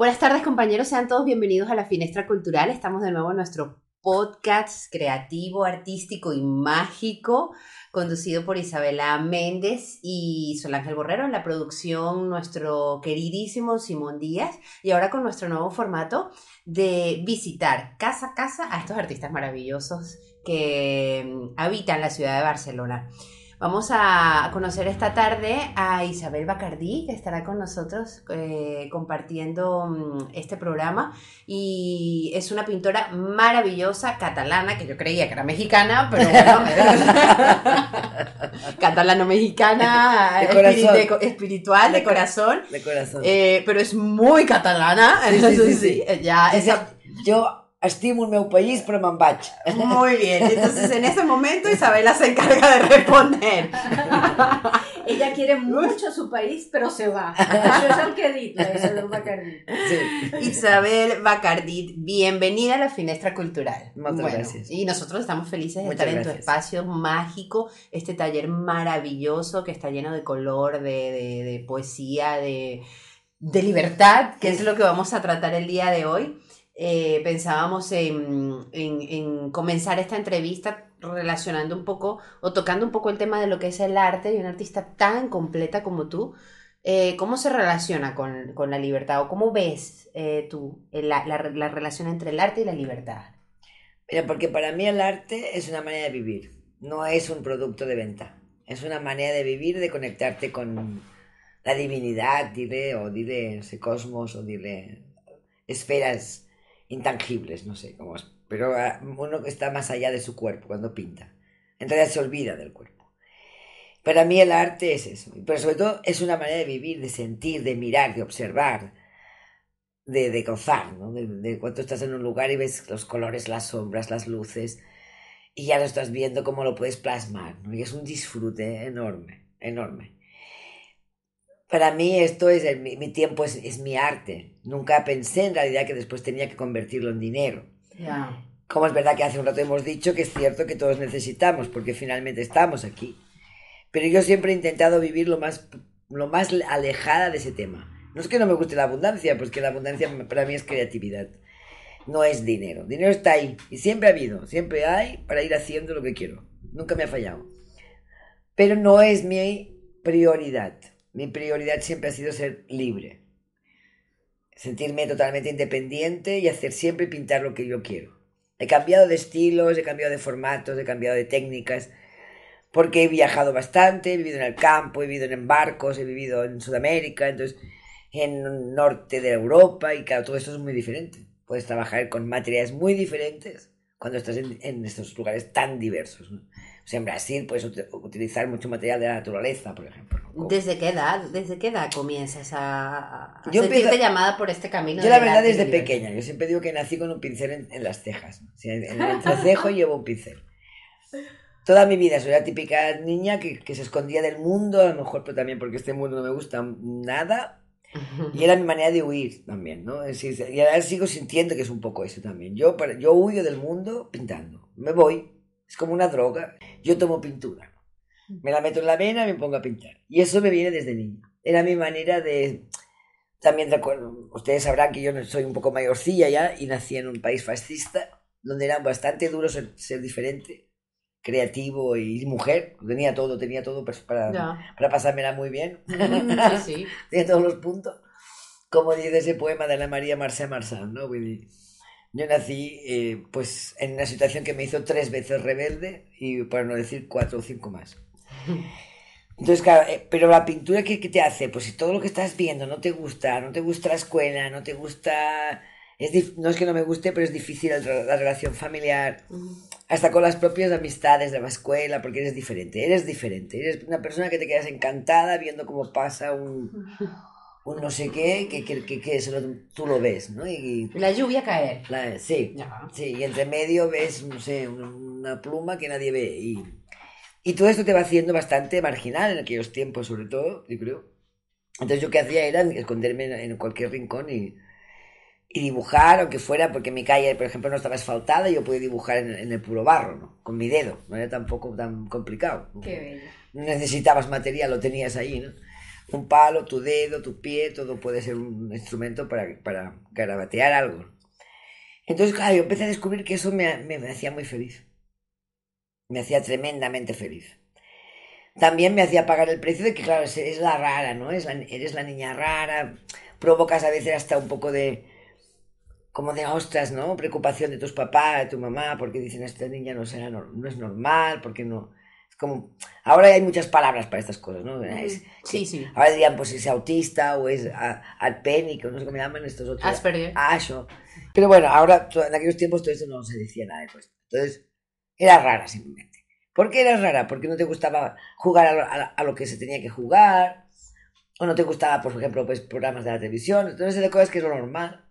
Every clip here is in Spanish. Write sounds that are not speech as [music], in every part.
Buenas tardes compañeros, sean todos bienvenidos a la Finestra Cultural. Estamos de nuevo en nuestro podcast creativo, artístico y mágico, conducido por Isabela Méndez y Sol Ángel Borrero. En la producción, nuestro queridísimo Simón Díaz. Y ahora con nuestro nuevo formato de visitar casa a casa a estos artistas maravillosos que mm, habitan la ciudad de Barcelona. Vamos a conocer esta tarde a Isabel Bacardí, que estará con nosotros eh, compartiendo mm, este programa. Y es una pintora maravillosa, catalana, que yo creía que era mexicana, pero bueno, [laughs] catalano-mexicana, de- espiritual, de corazón. De corazón. Eh, pero es muy catalana. Sí, sí, sí. [laughs] Ya, esa- Jo estimo el meu país, però me'n vaig. Muy [laughs] bien, entonces en ese momento Isabela se encarga de responder. [laughs] Ella quiere mucho su país, pero se va. [laughs] Això és el que he dit, la Isabel Bacardí. Sí. Isabel Bacardit, bienvenida a la Finestra Cultural. Muchas gracias. Y nosotros estamos felices de Muchas estar en tu espacio mágico, este taller maravilloso que está lleno de color, de, de- de poesía, de, de libertad, que es lo que vamos a tratar el día de hoy. Eh, pensábamos en, en- en comenzar esta entrevista relacionando un poco o tocando un poco el tema de lo que es el arte y una artista tan completa como tú. Eh, ¿Cómo se relaciona con, con la libertad o cómo ves eh, tú la, la- la relación entre el arte y la libertad? Mira, porque para mí el arte es una manera de vivir, no es un producto de venta. Es una manera de vivir, de conectarte con la divinidad, dile, o dile ese cosmos, o dile esferas intangibles, no sé cómo es. Pero ah, uno que está más allá de su cuerpo cuando pinta. En realidad se olvida del cuerpo. Para mí el arte es eso. Pero sobre todo es una manera de vivir, de sentir, de mirar, de observar, de, de gozar, ¿no? De, de cuando estás en un lugar y ves los colores, las sombras, las luces, y ya lo estás viendo cómo lo puedes plasmar, ¿no? Y es un disfrute enorme, enorme. Para mí esto es, el- mi, mi tiempo es, es mi arte. Nunca pensé en realidad que después tenía que convertirlo en dinero. Como es verdad que hace un rato hemos dicho que es cierto que todos necesitamos, porque finalmente estamos aquí. Pero yo siempre he intentado vivir lo más, lo más alejada de ese tema. No es que no me guste la abundancia, pues que la abundancia para mí es creatividad. No es dinero. Dinero está ahí. Y siempre ha habido. Siempre hay para ir haciendo lo que quiero. Nunca me ha fallado. Pero no es mi prioridad. Mi prioridad siempre ha sido ser libre. Sentirme totalmente independiente y hacer siempre pintar lo que yo quiero. He cambiado de estilos, he cambiado de formatos, he cambiado de técnicas, porque he viajado bastante, he vivido en el campo, he vivido en barcos, he vivido en Sudamérica, entonces en el norte de Europa, y claro, todo esto es muy diferente. Puedes trabajar con materiales muy diferentes cuando estás en, estos lugares tan diversos. O sea, en Brasil puedes ut- utilizar mucho material de la naturaleza, por ejemplo. ¿no? ¿Desde qué edad? ¿Desde qué edad comienzas a, a Yo sentirte llamada por este camino? Yo la verdad desde libertad? pequeña, yo siempre digo que nací con un pincel en, en las cejas. O sea, en el [laughs] entrecejo llevo un pincel. Toda mi vida soy la típica niña que, que se escondía del mundo, a lo mejor pero también porque este mundo no me gusta nada. Y era mi manera de huir también, ¿no? Es decir, y ahora sigo sintiendo que es un poco eso también. Yo, yo huyo del mundo pintando. Me voy. Es como una droga. Yo tomo pintura. Me la meto en la vena y me pongo a pintar. Y eso me viene desde niño. Era mi manera de... También recuerdo, ustedes sabrán que yo soy un poco mayorcilla ya y nací en un país fascista donde era bastante duro ser, ser diferente, creativo y mujer. Tenía todo, tenía todo pues, para, para pasármela muy bien. Sí, sí. [laughs] Tiene todos los puntos. Como dice ese poema de Ana María Marcé Marsan, ¿no? Yo nací eh, pues, en una situación que me hizo tres veces rebelde y para no decir cuatro o cinco más. [laughs] Entonces, claro, eh, pero la pintura, ¿qué, qué te hace? Pues si todo lo que estás viendo no te gusta, no te gusta la escuela, no te gusta... Es no es que no me guste, pero es difícil la, la relación familiar, hasta con las propias amistades de la escuela, porque eres diferente, eres diferente, eres una persona que te quedas encantada viendo cómo pasa un, [laughs] un no sé qué, que, que, que, que eso lo- tú lo ves, ¿no? Y, La lluvia caer. la- sí, Ya. sí, y entre medio ves, no sé, una, pluma que nadie ve. Y, y todo esto te va haciendo bastante marginal en aquellos tiempos, sobre todo, yo creo. Entonces yo qué hacía era esconderme en, en cualquier rincón y, y dibujar, aunque fuera porque mi calle, por ejemplo, no estaba asfaltada, yo podía dibujar en, en el puro barro, ¿no? Con mi dedo, no era tampoco tan complicado. Qué bello. No necesitabas material, lo tenías ahí, ¿no? Un palo, tu dedo, tu pie, todo puede ser un instrumento para, para garabatear algo. Entonces, claro, yo empecé a descubrir que eso me, me, hacía muy feliz. Me hacía tremendamente feliz. También me hacía pagar el precio de que, claro, es la rara, ¿no? Es la, eres la niña rara, provocas a veces hasta un poco de, como de ostras, ¿no? Preocupación de tus papás, de tu mamá, porque dicen, esta niña no, no, es normal, porque no... Es como... Ahora hay muchas palabras para estas cosas, ¿no? sí, sí. Ahora dirían, pues es autista o es alpénico, no sé cómo llaman estos otros. Asperger. Eso. Pero bueno, ahora, en aquellos tiempos todo esto no se decía nada de esto. Entonces, era rara simplemente. ¿Por qué eras rara? Porque no te gustaba jugar a lo, que se tenía que jugar, o no te gustaba, por ejemplo, pues, programas de la televisión, entonces de cosas que es lo normal.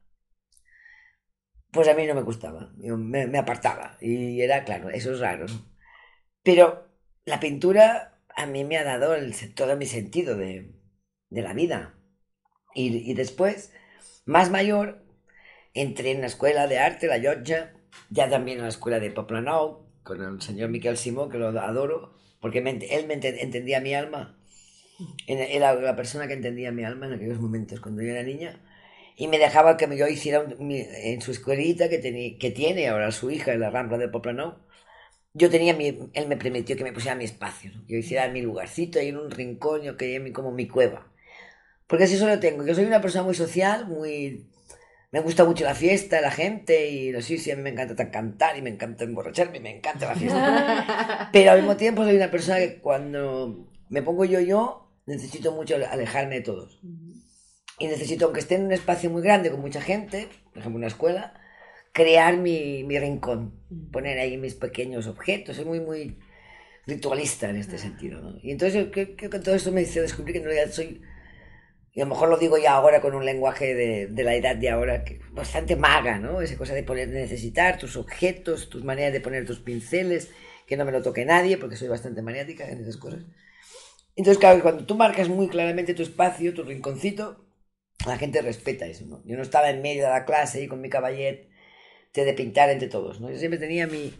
Pues a mí no me gustaba, me, apartaba, y era claro, eso es raro. Pero la pintura a mí me ha dado todo mi sentido de, la vida. Y, después, más mayor, entré en la escuela de arte, la Llotja, ya también en la escuela de Poplanou, con el señor Miquel Simón, que lo adoro, porque él me entendía mi alma. Era la persona que entendía mi alma en aquellos momentos, cuando yo era niña. Y me dejaba que yo hiciera en su escuelita, que, que tiene ahora su hija en la Rambla de Poplano. Yo tenía mi, él me permitió que me pusiera mi espacio, yo hiciera mi lugarcito ahí en un rincón, yo quería como mi cueva. Porque así solo tengo. Yo soy una persona muy social, muy me gusta mucho la fiesta, la gente, y no sé si a mí me encanta cantar y me encanta emborracharme, me encanta la fiesta. [laughs] Pero al mismo tiempo soy una persona que cuando me pongo yo yo, necesito mucho alejarme de todos. Y necesito, aunque esté en un espacio muy grande con mucha gente, por ejemplo una escuela, crear mi, mi rincón, poner ahí mis pequeños objetos. Soy muy, muy ritualista en este sentido. ¿no? Y entonces creo que todo eso me hizo descubrir que en realidad soy y a lo mejor lo digo ya ahora con un lenguaje de, de la edad de ahora, que bastante maga, ¿no? Esa cosa de poner, necesitar tus objetos, tus maneras de poner tus pinceles, que no me lo toque nadie, porque soy bastante maniática en esas cosas. Entonces, claro, cuando tú marcas muy claramente tu espacio, tu rinconcito, la gente respeta eso, ¿no? Yo no estaba en medio de la clase y con mi caballet te de pintar entre todos, ¿no? Yo siempre tenía mi...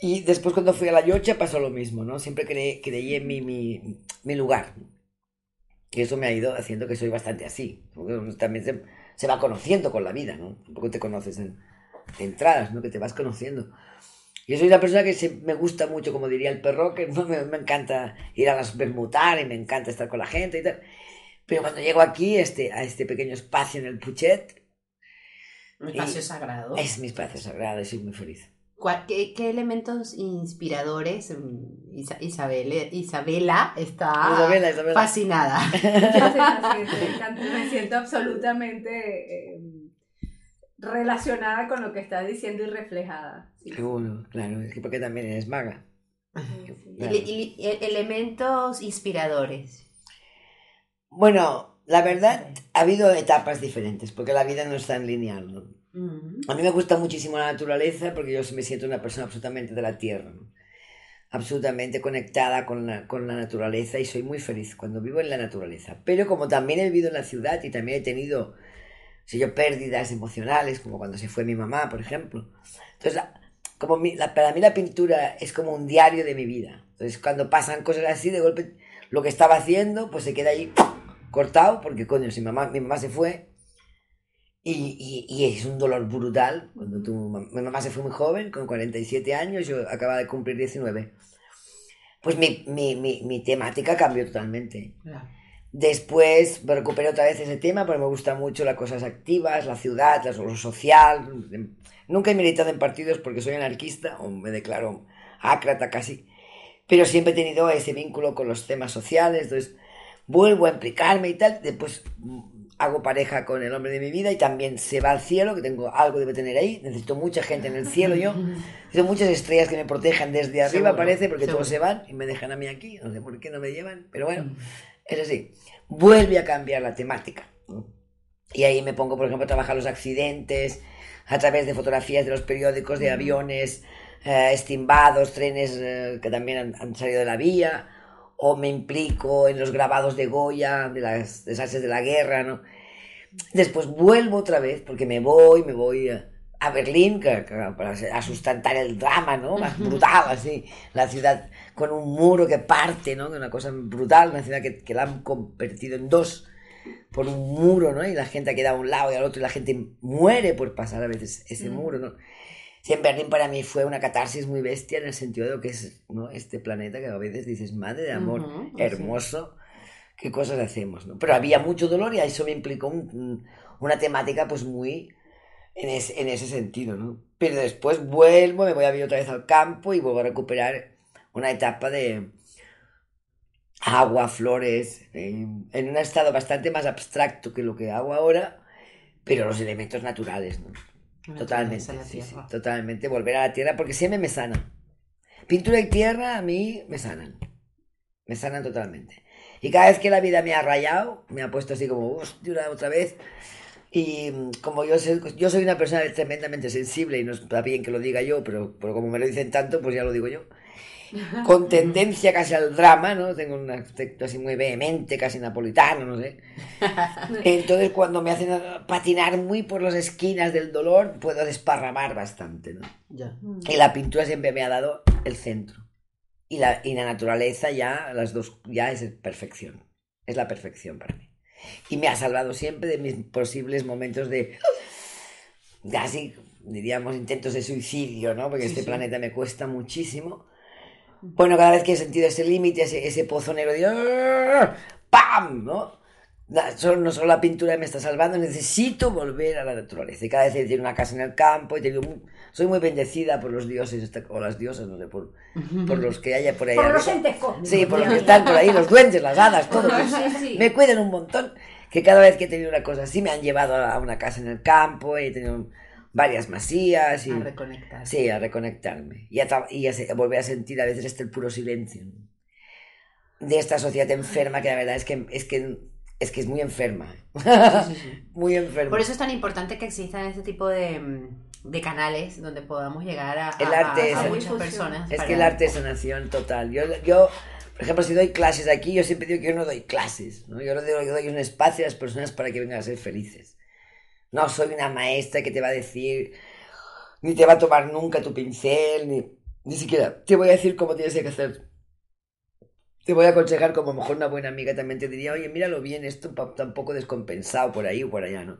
Y después cuando fui a la Yocha pasó lo mismo, ¿no? Siempre creí, creí en mi, mi, mi lugar. Y eso me ha ido haciendo que soy bastante así. Porque también se, va conociendo con la vida, ¿no? Un poco te conoces en, entradas, ¿no? Que te vas conociendo. Yo soy una persona que me gusta mucho, como diría el perro, que ¿no? [laughs] me, me, encanta ir a las bermutar y me encanta estar con la gente y tal. Pero cuando llego aquí, este, a este pequeño espacio en el Puchet... Un espacio sagrado. Es mi espacio sagrado y soy muy feliz. ¿Qué, ¿Qué, elementos inspiradores? Mm, Isabel, Isabela está fascinada. [laughs] me siento absolutamente em, relacionada con lo que estás diciendo y reflejada. Sí. Claro, es que porque también eres maga. elementos inspiradores. Bueno, la verdad, ha habido etapas diferentes, porque la vida no es tan lineal. ¿no? A mí me gusta muchísimo la naturaleza porque yo me siento una persona absolutamente de la tierra, absolutamente conectada con la, con la naturaleza y soy muy feliz cuando vivo en la naturaleza. Pero como también he vivido en la ciudad y también he tenido, si yo, pérdidas emocionales, como cuando se fue mi mamá, por ejemplo. Entonces, como para mí la pintura es como un diario de mi vida. Entonces, cuando pasan cosas así, de golpe, lo que estaba haciendo, pues se queda ahí cortado, porque coño, si mamá, mi mamá se fue, y, y, es un dolor brutal. Cuando tu mi mamá se fue muy joven, con 47 años, yo acababa de cumplir 19. Pues mi, mi, mi, mi temática cambió totalmente. Después me recuperé otra vez ese tema porque me gustan mucho las cosas activas, la ciudad, lo social. Nunca he militado en partidos porque soy anarquista o me declaro ácrata casi. Pero siempre he tenido ese vínculo con los temas sociales. Entonces vuelvo a implicarme y tal. Después hago pareja con el hombre de mi vida y también se va al cielo, que tengo algo debe tener ahí. Necesito mucha gente en el cielo yo. Necesito muchas estrellas que me protejan desde arriba, parece, porque todos se van y me dejan a mí aquí. No sé por qué no me llevan, pero bueno, mm. es así. Vuelve a cambiar la temática. Y ahí me pongo, por ejemplo, a trabajar los accidentes a través de fotografías de los periódicos, de aviones eh, estimbados, trenes eh, que también han, han salido de la vía o me implico en los grabados de Goya, de las desastres de la guerra, ¿no? Después vuelvo otra vez, porque me voy, me voy a, a Berlín que, que, para a sustentar el drama, ¿no? Más brutal, así. La ciudad con un muro que parte, ¿no? Una cosa brutal, una ciudad que, que la han convertido en dos por un muro, ¿no? Y la gente ha quedado a un lado y al otro y la gente muere por pasar a veces ese Mm. muro, ¿no? En Berlín para mí fue una catarsis muy bestia en el sentido de lo que es ¿no? este planeta que a veces dices, madre de amor, hermoso, qué cosas hacemos, ¿no? Pero había mucho dolor y eso me implicó un- un- una temática pues muy en, es- en ese sentido, ¿no? Pero después vuelvo, me voy a vivir otra vez al campo y vuelvo a recuperar una etapa de agua, flores, eh, en un estado bastante más abstracto que lo que hago ahora, pero los elementos naturales, ¿no? Totalmente, Naturaleza, la sí, sí, tierra. totalmente. Volver a la tierra porque siempre me sanan. Pintura y tierra a mí me sanan. Me sanan totalmente. Y cada vez que la vida me ha rayado, me ha puesto así como, hostia, otra vez. Y mm, como yo soy, yo soy una persona tremendamente sensible y no está bien que lo diga yo, pero, pero como me lo dicen tanto, pues ya lo digo yo. [laughs] Con tendencia casi al drama, ¿no? Tengo un aspecto así muy vehemente, casi napolitano, no sé. [laughs] Entonces, cuando me hacen patinar muy por las esquinas del dolor, puedo desparramar bastante, ¿no? Ya. Y la pintura siempre me ha dado el centro. Y la, y la naturaleza ya, las dos, ya es perfección. Es la perfección para mí. Y me ha salvado siempre de mis posibles momentos de, casi, diríamos, intentos de suicidio, ¿no? Porque Sí, este sí. planeta me cuesta muchísimo. Bueno, cada vez que he sentido ese límite, ese, ese pozo negro de ¡ah! ¡pam! ¿no? No solo la pintura me está salvando, necesito volver a la naturaleza. Y cada vez he tenido una casa en el campo, he tenido muy- soy muy bendecida por los dioses, esta- o las diosas, no sé, por, por los que haya por ahí. Por los entes. Sí, por los que están por ahí, los duendes, las hadas, todo. [laughs] Sí, sí. Me cuidan un montón. Que cada vez que he tenido una cosa así me han llevado a una casa en el campo, he tenido varias masías y... A reconectar. Sí, a reconectarme y a, y a a volver a sentir a veces este puro silencio de esta sociedad enferma que la verdad es que es que es que es muy enferma, Sí, sí, sí. [laughs] muy enferma. Por eso es tan importante que existan este tipo de, de canales donde podamos llegar a, a- El arte a- a es- muchas personas. es para- que el arte es sanación total. Yo, yo, por ejemplo, si doy clases aquí, yo siempre digo que yo no doy clases, ¿no? Yo doy, yo doy un espacio a las personas para que vengan a ser felices. No soy una maestra que te va a decir, ni te va a tomar nunca tu pincel, ni, ni siquiera te voy a decir cómo tienes que hacer. Te voy a aconsejar como a lo mejor una buena amiga también te diría, oye, míralo bien, esto tampoco descompensado por ahí o por allá, ¿no?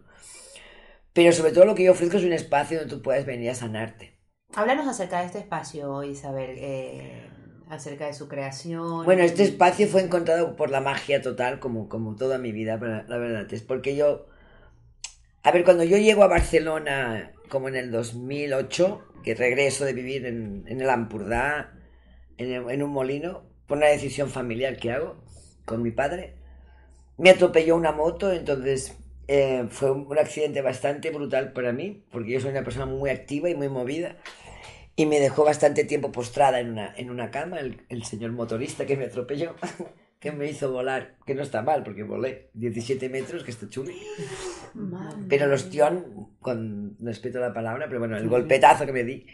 Pero sobre todo lo que yo ofrezco es un espacio donde tú puedas venir a sanarte. Háblanos acerca de este espacio, Isabel, eh, acerca de su creación. Bueno, este espacio fue encontrado por la magia total, como, como toda mi vida, la verdad. Es porque yo. A ver, cuando yo llego a Barcelona, como en el 2008, que regreso de vivir en, en el Ampurdá, en, el- en un molino, por una decisión familiar que hago con mi padre, me atropelló una moto, entonces eh, fue un, accidente bastante brutal para mí, porque yo soy una persona muy activa y muy movida. Y me dejó bastante tiempo postrada en una, en una cama, el, el señor motorista que me atropelló, [laughs] que me hizo volar, que no está mal, porque volé 17 metros, que está chulo. Madre Pero el ostión, con respeto a la palabra, pero bueno, el golpetazo que me di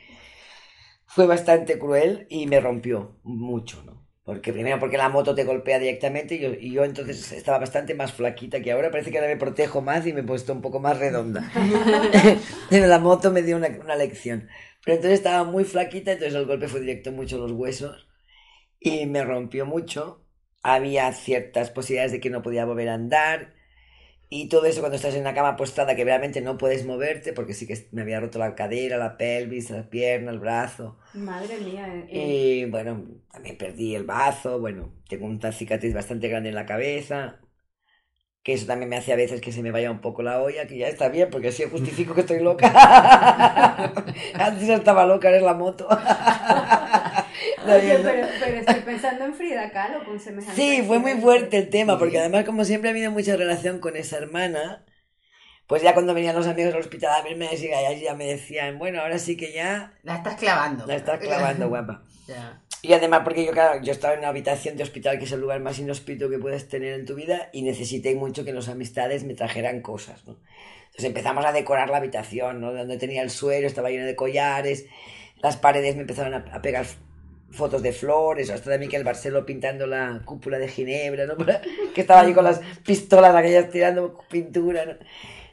fue bastante cruel y me rompió mucho, ¿no? Porque primero porque la moto te golpea directamente y yo, y yo entonces estaba bastante más flaquita que ahora, parece que ahora me protejo más y me he puesto un poco más redonda. [laughs] Pero la moto me dio una, una lección. Pero entonces estaba muy flaquita, entonces el golpe fue directo mucho a los huesos y me rompió mucho. Había ciertas posibilidades de que no podía volver a andar y todo eso cuando estás en una cama postrada que realmente no puedes moverte porque sí que me había roto la cadera, la pelvis, la pierna, el brazo. Madre mía. eh, eh. Y bueno, también perdí el bazo, bueno, tengo una cicatriz bastante grande en la cabeza, que eso también me hace a veces que se me vaya un poco la olla, que ya está bien, porque así justifico que estoy loca. [laughs] [laughs] Antes estaba loca, era la moto. [laughs] Pero, pero estoy pensando en Frida Kahlo con semejante. Sí, fue muy fuerte el tema, porque además como siempre ha habido mucha relación con esa hermana, pues ya cuando venían los amigos al hospital a verme, ya, ya me decían, bueno, ahora sí que ya La estás clavando. la estás clavando, [laughs] guapa. Ya. Y además porque yo, claro, yo estaba en una habitación de hospital que es el lugar más inhóspito que puedes tener en tu vida y necesité mucho que los amistades me trajeran cosas, ¿no? Entonces empezamos a decorar la habitación, ¿no? Donde tenía el suelo, estaba lleno de collares, las paredes me empezaron a, a pegar fotos de flores, hasta de Miquel Barcelo pintando la cúpula de Ginebra, ¿no? [laughs] que estaba allí con las pistolas aquellas tirando pintura, ¿no?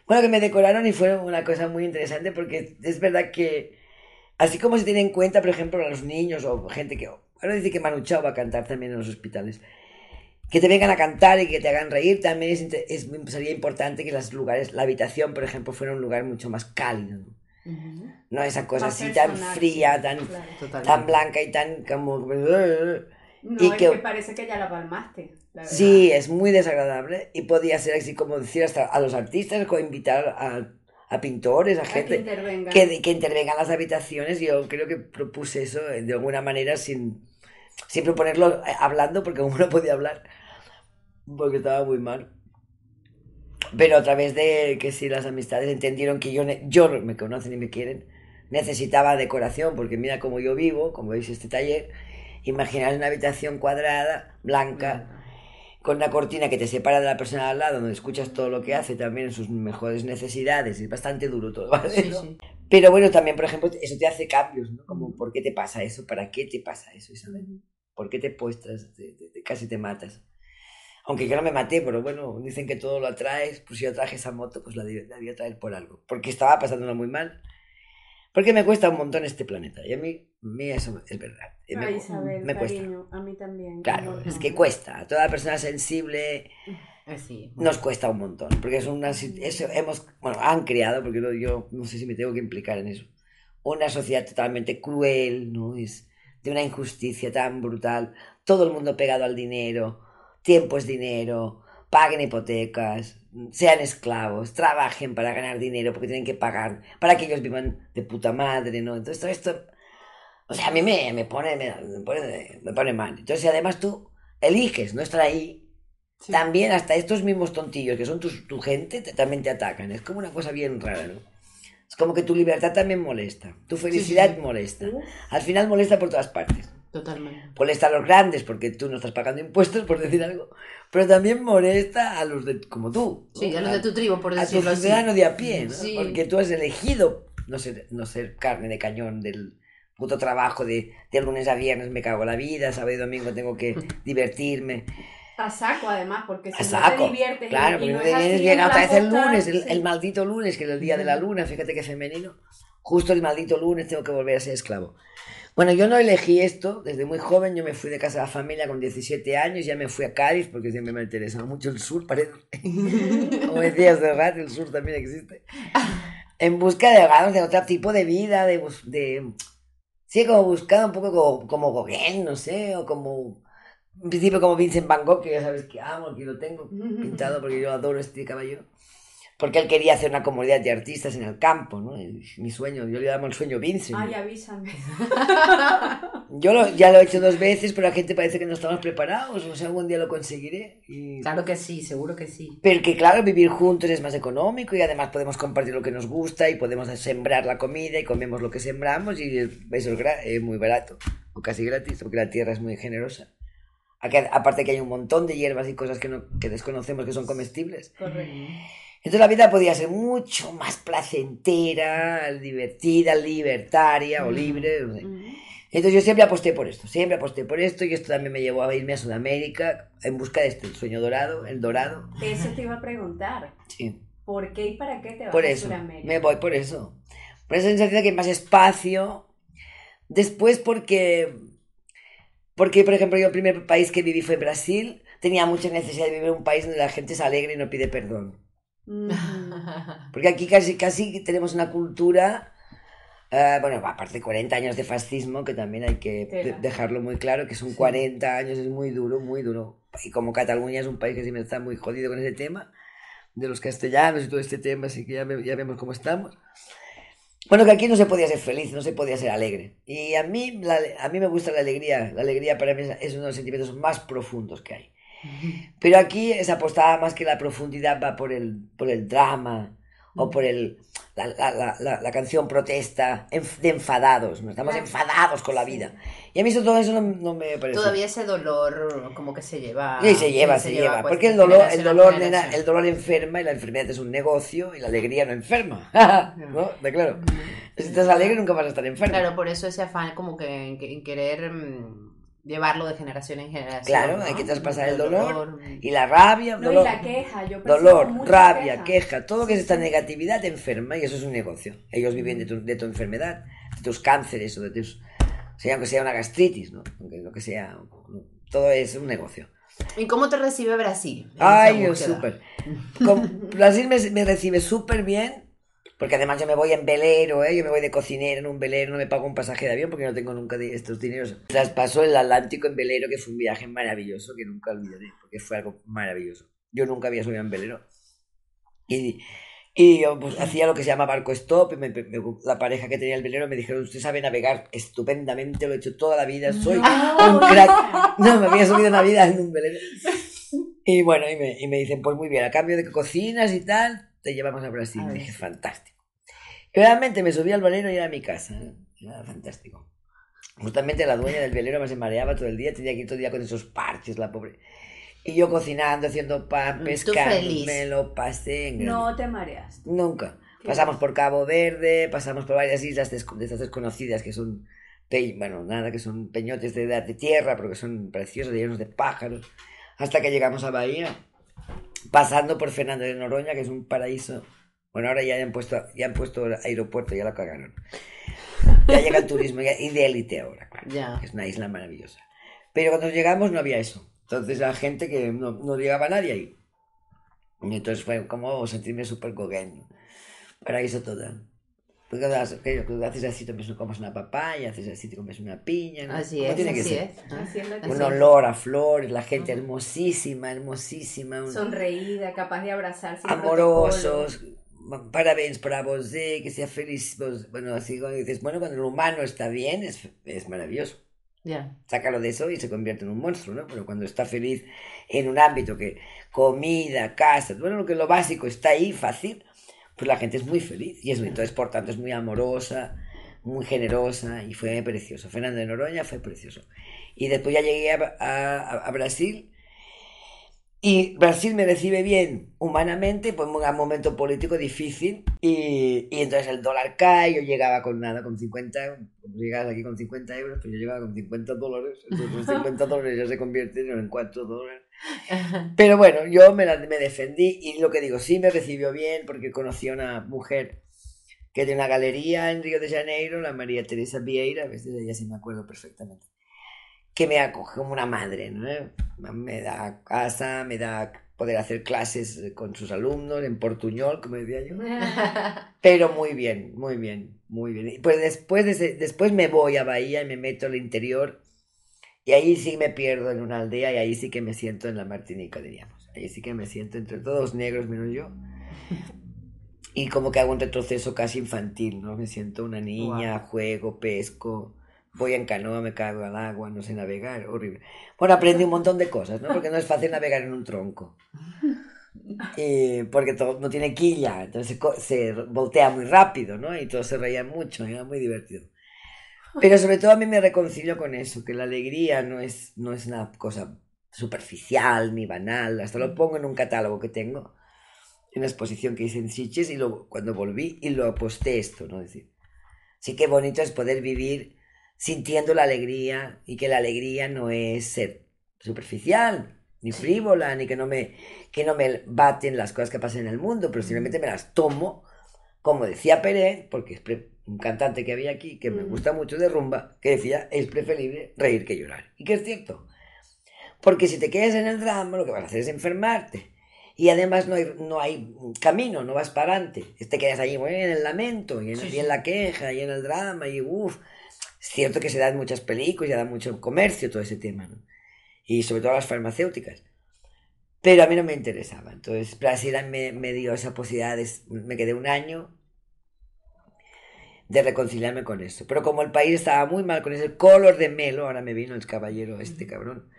Bueno, que me decoraron y fue una cosa muy interesante porque es verdad que, así como se tiene en cuenta, por ejemplo, a los niños o gente que. Ahora dice que Manu Chao va a cantar también en los hospitales. Que te vengan a cantar y que te hagan reír también es, es- sería importante que los lugares, la habitación, por ejemplo, fuera un lugar mucho más cálido. ¿no? No esa cosa así tan fría, sí, tan, claro. Tan blanca y tan como... No, Y es que- que... parece que ya la palmaste. La verdad. Sí, es muy desagradable y podía ser así como decir hasta a los artistas o invitar a, a pintores, a A que gente intervenga. que, que intervengan en las habitaciones. Yo creo que propuse eso eh, de alguna manera sin, sin proponerlo eh, hablando porque [laughs] como no podía hablar porque estaba muy mal. Pero a través de que sí las amistades entendieron que yo, yo me conocen y me quieren, necesitaba decoración porque mira cómo yo vivo, como veis este taller, imaginar una habitación cuadrada, blanca, con una cortina que te separa de la persona al lado, donde escuchas todo lo que hace también sus mejores necesidades. Es bastante duro todo, ¿vale? Sí, sí. Pero bueno, también, por ejemplo, eso te hace cambios, ¿no? Como, ¿por qué te pasa eso? ¿Para qué te pasa eso, Isabel? ¿Por qué te puestras? Te- te- te- casi te matas. Aunque yo no me maté, pero bueno, dicen que todo lo atraes. Pues si yo traje esa moto, pues la debí- la debía traer por algo. Porque estaba pasándolo muy mal. Porque me cuesta un montón este planeta. Y a mí, a mí eso es verdad. Y me- Ay, Isabel, me cuesta. cariño, a mí también. Claro, es que cuesta. A toda persona sensible Así. nos cuesta un montón. Porque es una. Eso hemos. Bueno, han creado, porque yo, yo no sé si me tengo que implicar en eso. Una sociedad totalmente cruel, ¿no? Es de una injusticia tan brutal. Todo el mundo pegado al dinero. Tiempo es dinero. Paguen hipotecas. Sean esclavos. Trabajen para ganar dinero porque tienen que pagar. Para que ellos vivan de puta madre, ¿no? Entonces todo esto. O sea, a mí me, me pone, me, me pone, me pone mal. Entonces, si además tú eliges no estar ahí, Sí. también hasta estos mismos tontillos que son tu, tu gente te- también te atacan. Es como una cosa bien rara, ¿no? Es como que tu libertad también molesta, tu felicidad sí. molesta. Al final molesta por todas partes. Totalmente. Molesta a los grandes porque tú no estás pagando impuestos, por decir algo, pero también molesta a los de como tú. ¿no? Sí, a los de tu tribu, por a tu decirlo así. ciudadano de a pie, ¿no? Sí. porque tú has elegido no ser, no ser carne de cañón del puto trabajo de, de lunes a viernes me cago en la vida, sábado y domingo tengo que [laughs] divertirme. A saco, además, porque si A no saco, te diviertes. Claro, y no es así bien en otra vez el lunes, el, sí. el maldito lunes, que es el día de la luna, fíjate que femenino. Justo el maldito lunes tengo que volver a ser esclavo. Bueno, yo no elegí esto, desde muy joven yo me fui de casa de la familia con 17 años, ya me fui a Cádiz porque siempre me interesaba mucho el sur, parece. [laughs] Como decías de rato, el sur también existe. En busca de, digamos, de otro tipo de vida, de, de sí, como buscando un poco como, como Gauguin, no sé, o como, en principio como Vincent Van Gogh, que ya sabes que amo, que lo tengo pintado porque yo adoro este caballero. Porque él quería hacer una comunidad de artistas en el campo, ¿no? Y Mi sueño, yo le llamo el sueño Vincent. Ay, avísame. [laughs] Yo lo- ya lo he hecho dos veces, pero la gente parece que no estamos preparados. O sea, algún día lo conseguiré. Y... Claro que sí, seguro que sí. Pero que claro, vivir juntos es más económico y además podemos compartir lo que nos gusta y podemos sembrar la comida y comemos lo que sembramos y eso es, muy barato o casi gratis porque la tierra es muy generosa. Aquí- aparte que hay un montón de hierbas y cosas que, no, que desconocemos que son comestibles. Correcto. Entonces la vida podía ser mucho más placentera, divertida, libertaria o libre. no sé. Entonces yo siempre aposté por esto, siempre aposté por esto y esto también me llevó a irme a Sudamérica en busca de este el sueño dorado, el dorado. Eso te iba a preguntar. Sí. ¿Por qué y para qué te vas Por a eso, Sudamérica? me voy por eso. Por esa sensación de que hay más espacio. Después porque, porque, por ejemplo, yo el primer país que viví fue Brasil. Tenía mucha necesidad de vivir en un país donde la gente es alegre y no pide perdón. [laughs] Porque aquí casi, casi tenemos una cultura, eh, bueno, aparte de 40 años de fascismo, que también hay que Tela. dejarlo muy claro, que son 40 años, es muy duro, muy duro. Y como Cataluña es un país que siempre está muy jodido con ese tema, de los castellanos y todo este tema, así que ya, ya vemos cómo estamos. Bueno, que aquí no se podía ser feliz, no se podía ser alegre. Y a mí, la- a mí me gusta la alegría. La alegría para mí es uno de los sentimientos más profundos que hay. Pero aquí se apostaba más que la profundidad va por el, por el drama o por el, la, la, la, la- canción protesta de enfadados. ¿no? Estamos Claro. enfadados con la vida. Y a mí eso, todo eso no, no me parece. Todavía ese dolor como que se lleva. Sí, se lleva, se, lleva. pues, porque el dolor, el dolor, nena, el dolor enferma y la enfermedad es un negocio y la alegría no enferma. [laughs] [laughs] ¿No? ¿De claro? Si estás alegre nunca vas a estar enfermo. Claro, por eso ese afán como que en, en querer mm, llevarlo de generación en generación. Claro, ¿no? hay que traspasar el dolor. Y la rabia, No, y dolor, la queja, yo dolor, rabia, queja, todo lo que es Sí, esta sí. negatividad te enferma y eso es un negocio. Ellos viven de tu, de tu enfermedad, de tus cánceres o de tus... sea, aunque sea una gastritis, ¿no? Aunque lo que sea, todo es un negocio. ¿Y cómo te recibe Brasil? Ay, yo súper. Brasil me, me recibe súper bien, porque además yo me voy en velero, ¿eh? yo me voy de cocinero en un velero, no me pago un pasaje de avión porque no tengo nunca de estos dineros. Traspaso el Atlántico en velero, que fue un viaje maravilloso, que nunca olvidaré, porque fue algo maravilloso. Yo nunca había subido en velero. Y, y yo pues, hacía lo que se llama barco stop, y me- me- la pareja que tenía el velero me dijeron, usted sabe navegar estupendamente, lo he hecho toda la vida, soy No, un crack. No, me había subido una vida en un velero. Y bueno, y me, y me dicen, pues muy bien, a cambio de que cocinas y tal, te llevamos a Brasil. A dije, fantástico. Y realmente me subí al velero y era mi casa. Era fantástico. Justamente la dueña del velero me se mareaba todo el día, tenía que ir todo el día con esos parches, la pobre. Y yo cocinando, haciendo pan, Tú pescando, me lo pasé en. No te mareas. Nunca. Pasamos por Cabo Verde, pasamos por varias islas de estas desconocidas que son, bueno, nada, que son peñotes de, de tierra, pero que son preciosos, llenos de pájaros, hasta que llegamos a Bahía, pasando por Fernando de Noroña, que es un paraíso. Bueno, ahora ya han puesto, ya han puesto aeropuerto, ya lo cagaron. Ya llega el turismo, ya- y de élite ahora, claro. Ya. Es una isla maravillosa. Pero cuando llegamos no había eso. Entonces la gente que no, no llegaba nadie ahí. Y entonces fue como sentirme súper coqueño. Paraíso total. Porque das- que- que haces así, te comes una papaya, haces así, te comes una piña. ¿no? Así es, tiene que así ser. es. Ah. Un olor a flores, la gente hermosísima, hermosísima. un- Sonreída, capaz de abrazar sin amorosos. Parabéns para vos, eh, que sea feliz. vos". Bueno, así como dices, bueno, cuando el humano está bien, es, es maravilloso. Ya. sácalo de eso y se convierte en un monstruo, ¿no? Pero cuando está feliz en un ámbito que comida, casa, bueno, lo que lo básico está ahí fácil, pues la gente es muy feliz y es, entonces por tanto es muy amorosa, muy generosa y fue precioso. Fernando de Noroña fue precioso. Y después ya llegué a, a- a Brasil y Brasil me recibe bien humanamente, pues en un momento político difícil y, y entonces el dólar cae, yo llegaba con nada, con 50, como llegas aquí con 50 euros, pues yo llegaba con 50 dólares, entonces los 50 dólares ya se convierten en 4 dólares. Pero bueno, yo me, la- me defendí y lo que digo, sí me recibió bien porque conocí a una mujer que tiene una galería en Río de Janeiro, la María Teresa Vieira, a veces de ella sí me acuerdo perfectamente, que me acoge como una madre, ¿no? Me da casa, me da poder hacer clases con sus alumnos en portuñol, como decía yo. [laughs] Pero muy bien, muy bien, muy bien. Pues después, de ese- después me voy a Bahía y me meto al interior y ahí sí me pierdo en una aldea y ahí sí que me siento en la Martinica, diríamos. Ahí sí que me siento entre todos negros menos yo. [laughs] Y como que hago un retroceso casi infantil, ¿no? Me siento una niña, juego, pesco, voy en canoa, me caigo al agua, no sé navegar, horrible. Bueno, aprendí un montón de cosas, ¿no? Porque no es fácil navegar en un tronco. [laughs] Y porque todo no tiene quilla, entonces se, voltea muy rápido, ¿no? Y todos se reían mucho, era muy divertido. Pero sobre todo a mí me reconcilio con eso, que la alegría no es, no es una cosa superficial ni banal, hasta lo pongo en un catálogo que tengo, en una exposición que hice en Sitges y cuando volví y lo aposté esto, ¿no? Es decir, sí que bonito es poder vivir sintiendo la alegría y que la alegría no es ser superficial, ni frívola, ni que no me, que no me baten las cosas que pasan en el mundo, pero simplemente me las tomo, como decía Pérez, porque es un cantante que había aquí que me Mm. gusta mucho de rumba, que decía, es preferible reír que llorar. Y que es cierto. Porque si te quedas en el drama, lo que vas a hacer es enfermarte. Y además no hay, no hay camino, no vas para adelante. Te quedas ahí bueno, en el lamento, y en, Sí, y sí. en la queja, y en el drama, y uff. Es cierto que se da en muchas películas, se da mucho comercio todo ese tema, ¿no? Y sobre todo las farmacéuticas. Pero a mí no me interesaba. Entonces Brasil me, me dio esa posibilidad, de, me quedé un año de reconciliarme con eso. Pero como el país estaba muy mal con ese color de melo, ahora me vino el caballero este cabrón,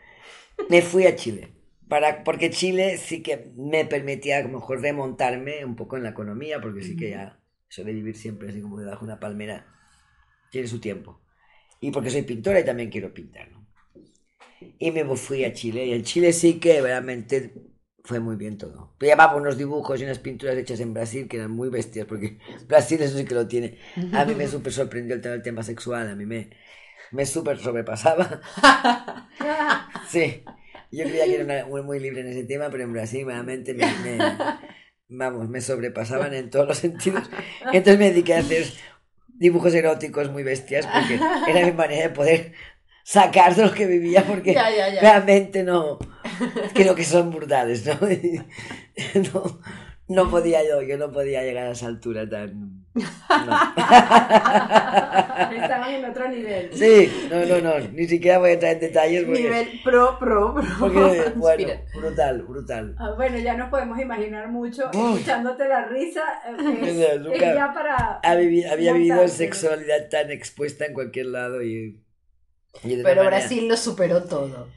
me fui a Chile. Para, porque Chile sí que me permitía a lo mejor remontarme un poco en la economía, porque sí que ya eso de vivir siempre así como debajo de una palmera tiene su tiempo. Y porque soy pintora y también quiero pintar, ¿no? Y me fui a Chile, y en Chile sí que realmente fue muy bien todo. Llevaba unos dibujos y unas pinturas hechas en Brasil que eran muy bestias, porque [laughs] Brasil eso sí que lo tiene. A mí me súper sorprendió el tema, el tema sexual, a mí me... me súper sobrepasaba. [laughs] Sí, yo creía que era una- muy, libre en ese tema, pero en Brasil realmente me, me- vamos, me sobrepasaban en todos los sentidos. Entonces me dediqué a hacer dibujos eróticos muy bestias porque era mi manera de poder sacar de lo que vivía porque Ya, ya, ya. realmente no creo que son brutales, ¿no? [laughs] no, no podía yo, yo no podía llegar a esa altura tan... no. [laughs] Estaban en otro nivel. Sí, no, no, no, ni siquiera voy a entrar en detalles porque, Nivel pro, pro, pro. porque [laughs] bueno, Inspira. brutal, brutal. Ah, bueno, ya nos podemos imaginar mucho Uy. escuchándote la risa. eh, Es, Ya, es nunca- ya para. Ha vivi- había vivido sexualidad tan expuesta en cualquier lado y... y Pero manera- Brasil lo superó todo.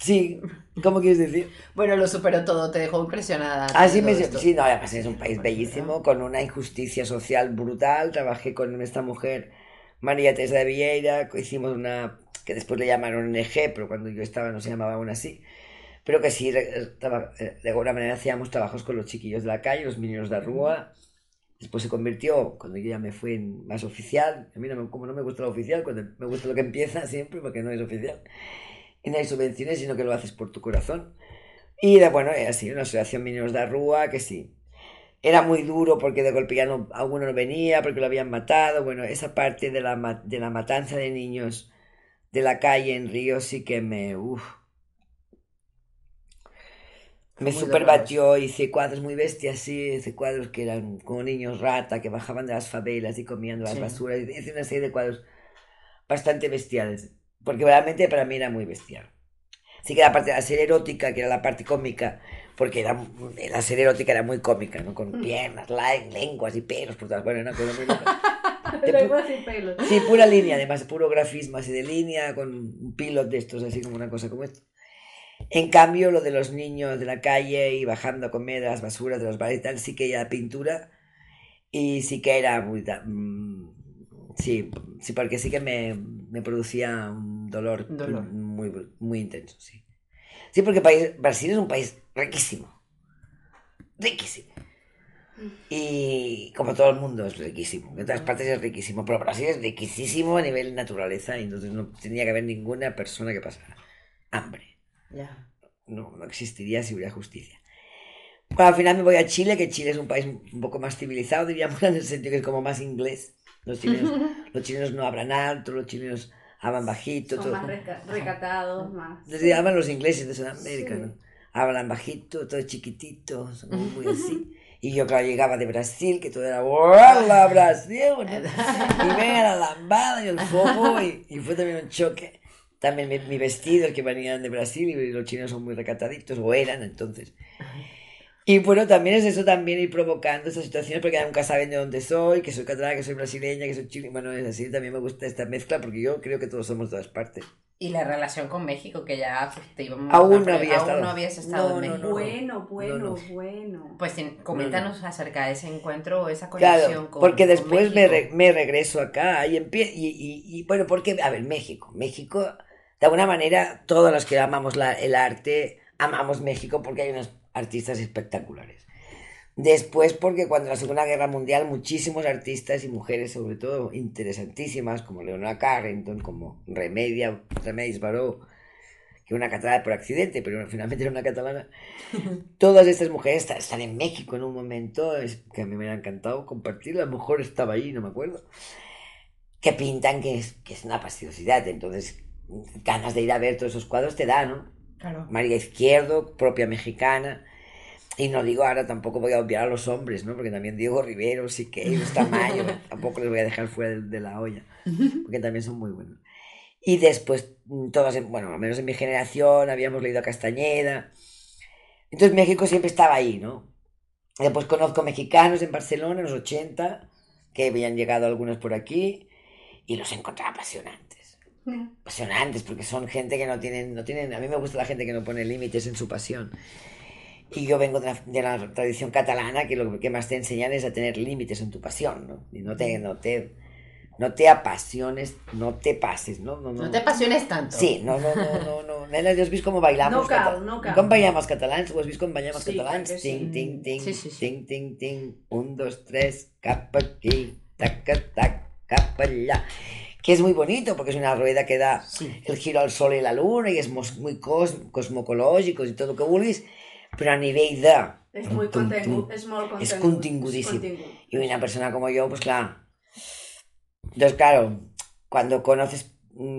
Sí, ¿cómo quieres decir? Bueno, lo superó todo, te dejó impresionada. Así me... todo esto. Sí, no, además es un país bellísimo, con una injusticia social brutal. Trabajé con esta mujer, María Teresa de Vieira, hicimos una... que después le llamaron NG, pero cuando yo estaba no se llamaba aún así. Pero que sí, traba- eh, de alguna manera hacíamos trabajos con los chiquillos de la calle, los niños de Rúa. Después se convirtió, cuando yo ya me fui en más oficial, a mí no me- como no me gusta lo oficial, cuando me gusta lo que empieza siempre, porque no es oficial, y no hay subvenciones, sino que lo haces por tu corazón. Y de, bueno, era así, una asociación Mineros de Rúa, que sí. Era muy duro porque de golpe ya no, alguno no venía, porque lo habían matado. Bueno, esa parte de la, de la matanza de niños de la calle en Río sí que me... uf, me superbatió, hice cuadros muy bestias, sí, hice cuadros que eran como niños rata, que bajaban de las favelas y comían de las Sí. basuras. Hice una serie de cuadros bastante bestiales, porque realmente para mí era muy bestial. Sí que la parte de la serie erótica, que era la parte cómica, porque era, la serie erótica era muy cómica, ¿no? Con piernas, la- lenguas y pelos por todas Bueno, una cosa muy loca. [laughs] Lenguas y pelos. Sí, pura línea, además, puro grafismo así de línea, con un pilot de estos, así como una cosa como esto. En cambio, lo de los niños de la calle y bajando a comer las basuras de los bares y tal, sí que era pintura y sí que era muy... mm, sí, sí, porque sí que me, me producía un dolor, Dolor. Muy, muy intenso, sí. Sí, porque país, Brasil es un país riquísimo. Riquísimo. Y como todo el mundo es riquísimo, en todas partes es riquísimo, pero Brasil es riquísimo a nivel naturaleza y entonces no tenía que haber ninguna persona que pasara hambre. Ya. No, no existiría si hubiera justicia. Bueno, al final me voy a Chile, que Chile es un país un poco más civilizado, diríamos, [laughs] en el sentido que es como más inglés. Los chilenos, [laughs] los chilenos no hablan alto, los chilenos hablan bajito. Son todo. más reca- recatados, más. Les llaman los ingleses de Sudamérica, Sí. ¿no? Hablan bajito, todo chiquitito, son muy así. Y yo, claro, llegaba de Brasil, que todo era [laughs] ¡Hola, Brasil! ¿no? Y venga la lambada y el fuego, y, y fue también un choque. También mi, mi vestido, el que venían de Brasil, y los chinos son muy recataditos, o eran entonces. Y bueno, también es eso, también ir provocando estas situaciones, porque nunca saben de dónde soy, que soy catalana, que soy brasileña, que soy chilena. Bueno, es así, también me gusta esta mezcla, porque yo creo que todos somos de todas partes. Y la relación con México, que ya te íbamos Aún a no había aún estado. no habías estado No, en México. no. Bueno, bueno, no. bueno. Pues coméntanos acerca de ese encuentro o esa Claro, conexión con porque con después me, México. re- me regreso acá y, empie- y, y, y, bueno, porque, a ver, México, México, de alguna manera, todos los que amamos la- el arte, amamos México porque hay unos artistas espectaculares. Después porque cuando la Segunda Guerra Mundial muchísimos artistas y mujeres, sobre todo interesantísimas, como Leonora Carrington, como Remedia, Remedios Baró, que una catalana por accidente, pero finalmente era una catalana, [laughs] Todas estas mujeres están en México en un momento es que a mí me hubiera encantado compartir. A lo mejor estaba ahí, no me acuerdo. Que pintan que es, que es una pastiosidad. Entonces, ganas de ir a ver todos esos cuadros te da, ¿no? Claro. María Izquierdo, propia mexicana. Y no digo ahora, tampoco voy a obviar a los hombres, ¿no? Porque también Diego Rivero, Siqueiros, Tamayo, [laughs] tampoco les voy a dejar fuera de, de la olla, [laughs] porque también son muy buenos. Y después, mm, todas, en- bueno, al menos en mi generación, habíamos leído a Castañeda. Entonces México siempre estaba ahí, ¿no? Después conozco mexicanos en Barcelona en los 80, que habían llegado algunos por aquí, y los encontraba apasionantes apasionantes porque son gente que no tienen, no tienen, a mí me gusta la gente que no pone límites en su pasión. Y yo vengo de la, de la tradición catalana que lo que más te enseñan es a tener límites en tu pasión, ¿no? Y no te, no te, no te apasiones, no te pases, ¿no? No, no, No te apasiones tanto. Sí, no, no, no, no, no. [laughs] Nenes, ja has vist com bailamos No cal, no cal. Com bailem els catalans? Ho has vist com bailem els Sí, catalans? Ting, ting, ting, Sí, sí, sí. ting, ting, ting, un, dos, tres, cap aquí, tac, tac, cap allà. Que es muy bonito porque es una rueda que da Sí. el giro al sol y la luna y es muy cos cosmocológico y todo lo que vulguis, pero a nivel de... És molt contingut, és molt contingut. és contingudíssim. contingut. Y una persona como yo, pues claro. Entonces, claro, cuando conoces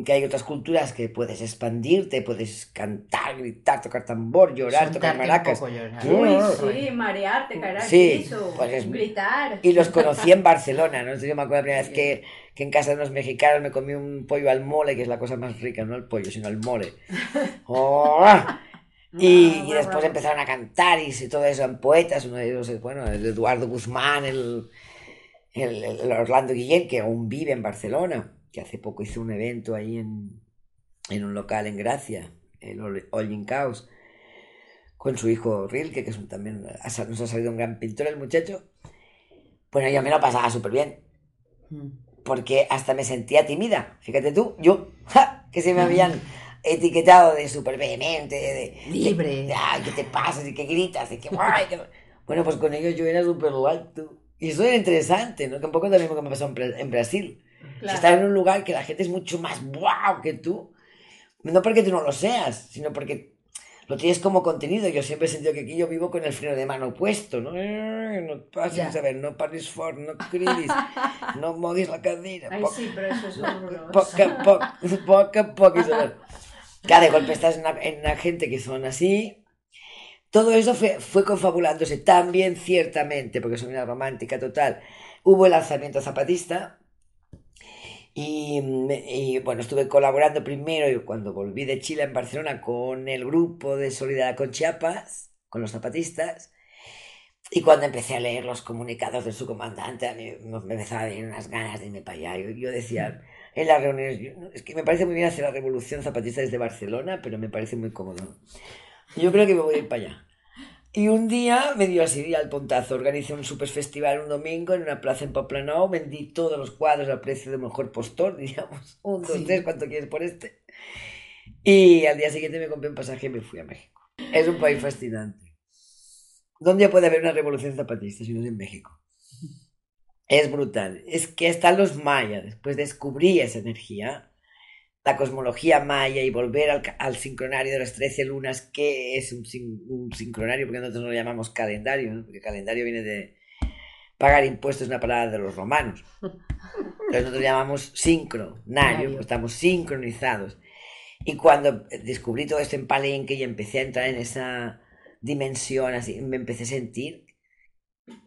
que hay otras culturas que puedes expandirte, puedes cantar, gritar, tocar tambor, llorar, tocar maracas. Uy, sí, marearte, caer al Sí, pues es- gritar. Y los conocí en Barcelona, ¿no? Entonces yo me acuerdo la primera vez que, que en casa de unos mexicanos me comí un pollo al mole, que es la cosa más rica, no el pollo, sino el mole. [laughs] ¡Oh! Y, y después empezaron a cantar y todo eso en poetas, uno de ellos es, bueno, el Eduardo Guzmán, el, el, el Orlando Guillén, que aún vive en Barcelona, que hace poco hizo un evento ahí en, en un local en Gracia, el All Chaos, con su hijo Rilke, que es un- también nos ha salido un gran pintor el muchacho. Bueno, yo me lo pasaba súper bien, Mm. Porque hasta me sentía tímida. Fíjate tú, yo, [laughs] ¡ja! que se me habían etiquetado de súper vehemente, de, Libre. de, ay, ¿qué te pasa? Y que gritas, y que, guay, que-". [laughs] Bueno, pues con ellos yo era súper alto. Y eso era interesante, ¿no? Que un poco también lo que me pasó en, en Brasil. Claro. Estar en un lugar que la gente es mucho más wow que tú. No porque tú no lo seas, sino porque lo tienes como contenido. Yo siempre he sentido que aquí yo vivo con el freno de mano puesto, ¿no? Eh, No pases, a ver, no pares fort, no cridis, no [laughs] moguis la cadera. Ay, poc- sí, pero eso es horroroso. poco a poco, poco a poco. y saber. Cada de golpe estás en una, en una gente que son así. Todo eso fue, fue confabulándose también, ciertamente, porque soy una romántica total. Hubo el lanzamiento zapatista. Y, y, bueno, estuve colaborando primero y cuando volví de Chile en Barcelona con el grupo de Solidaridad con Chiapas, con los zapatistas. Y cuando empecé a leer los comunicados de su comandante, a mí me empezaba a venir unas ganas de irme para allá. Yo, yo decía en las reuniones, yo- es que me parece muy bien hacer la revolución zapatista desde Barcelona, pero me parece muy cómodo. Yo creo que me voy a ir para allá. Y un día me dio así al pontazo. Organicé un super festival un domingo en una plaza en Poplanou. Vendí todos los cuadros al precio de mejor postor, [laughs] digamos. Un, dos, Sí. tres, ¿cuánto quieres por este? Y al día siguiente me compré un pasaje y me fui a México. Es un país fascinante. ¿Dónde puede haber una revolución zapatista si no es en México? Es brutal. Es que están los mayas. Después descubrí esa energía la cosmología maya y volver al, al sincronario de las 13 lunas, que es un, sin- un sincronario, porque nosotros no lo llamamos calendario, ¿no? porque calendario viene de pagar impuestos, es una palabra de los romanos. Entonces nosotros lo llamamos sincronario, Nario. pues estamos sincronizados. Y cuando descubrí todo esto en Palenque y empecé a entrar en esa dimensión, así, me empecé a sentir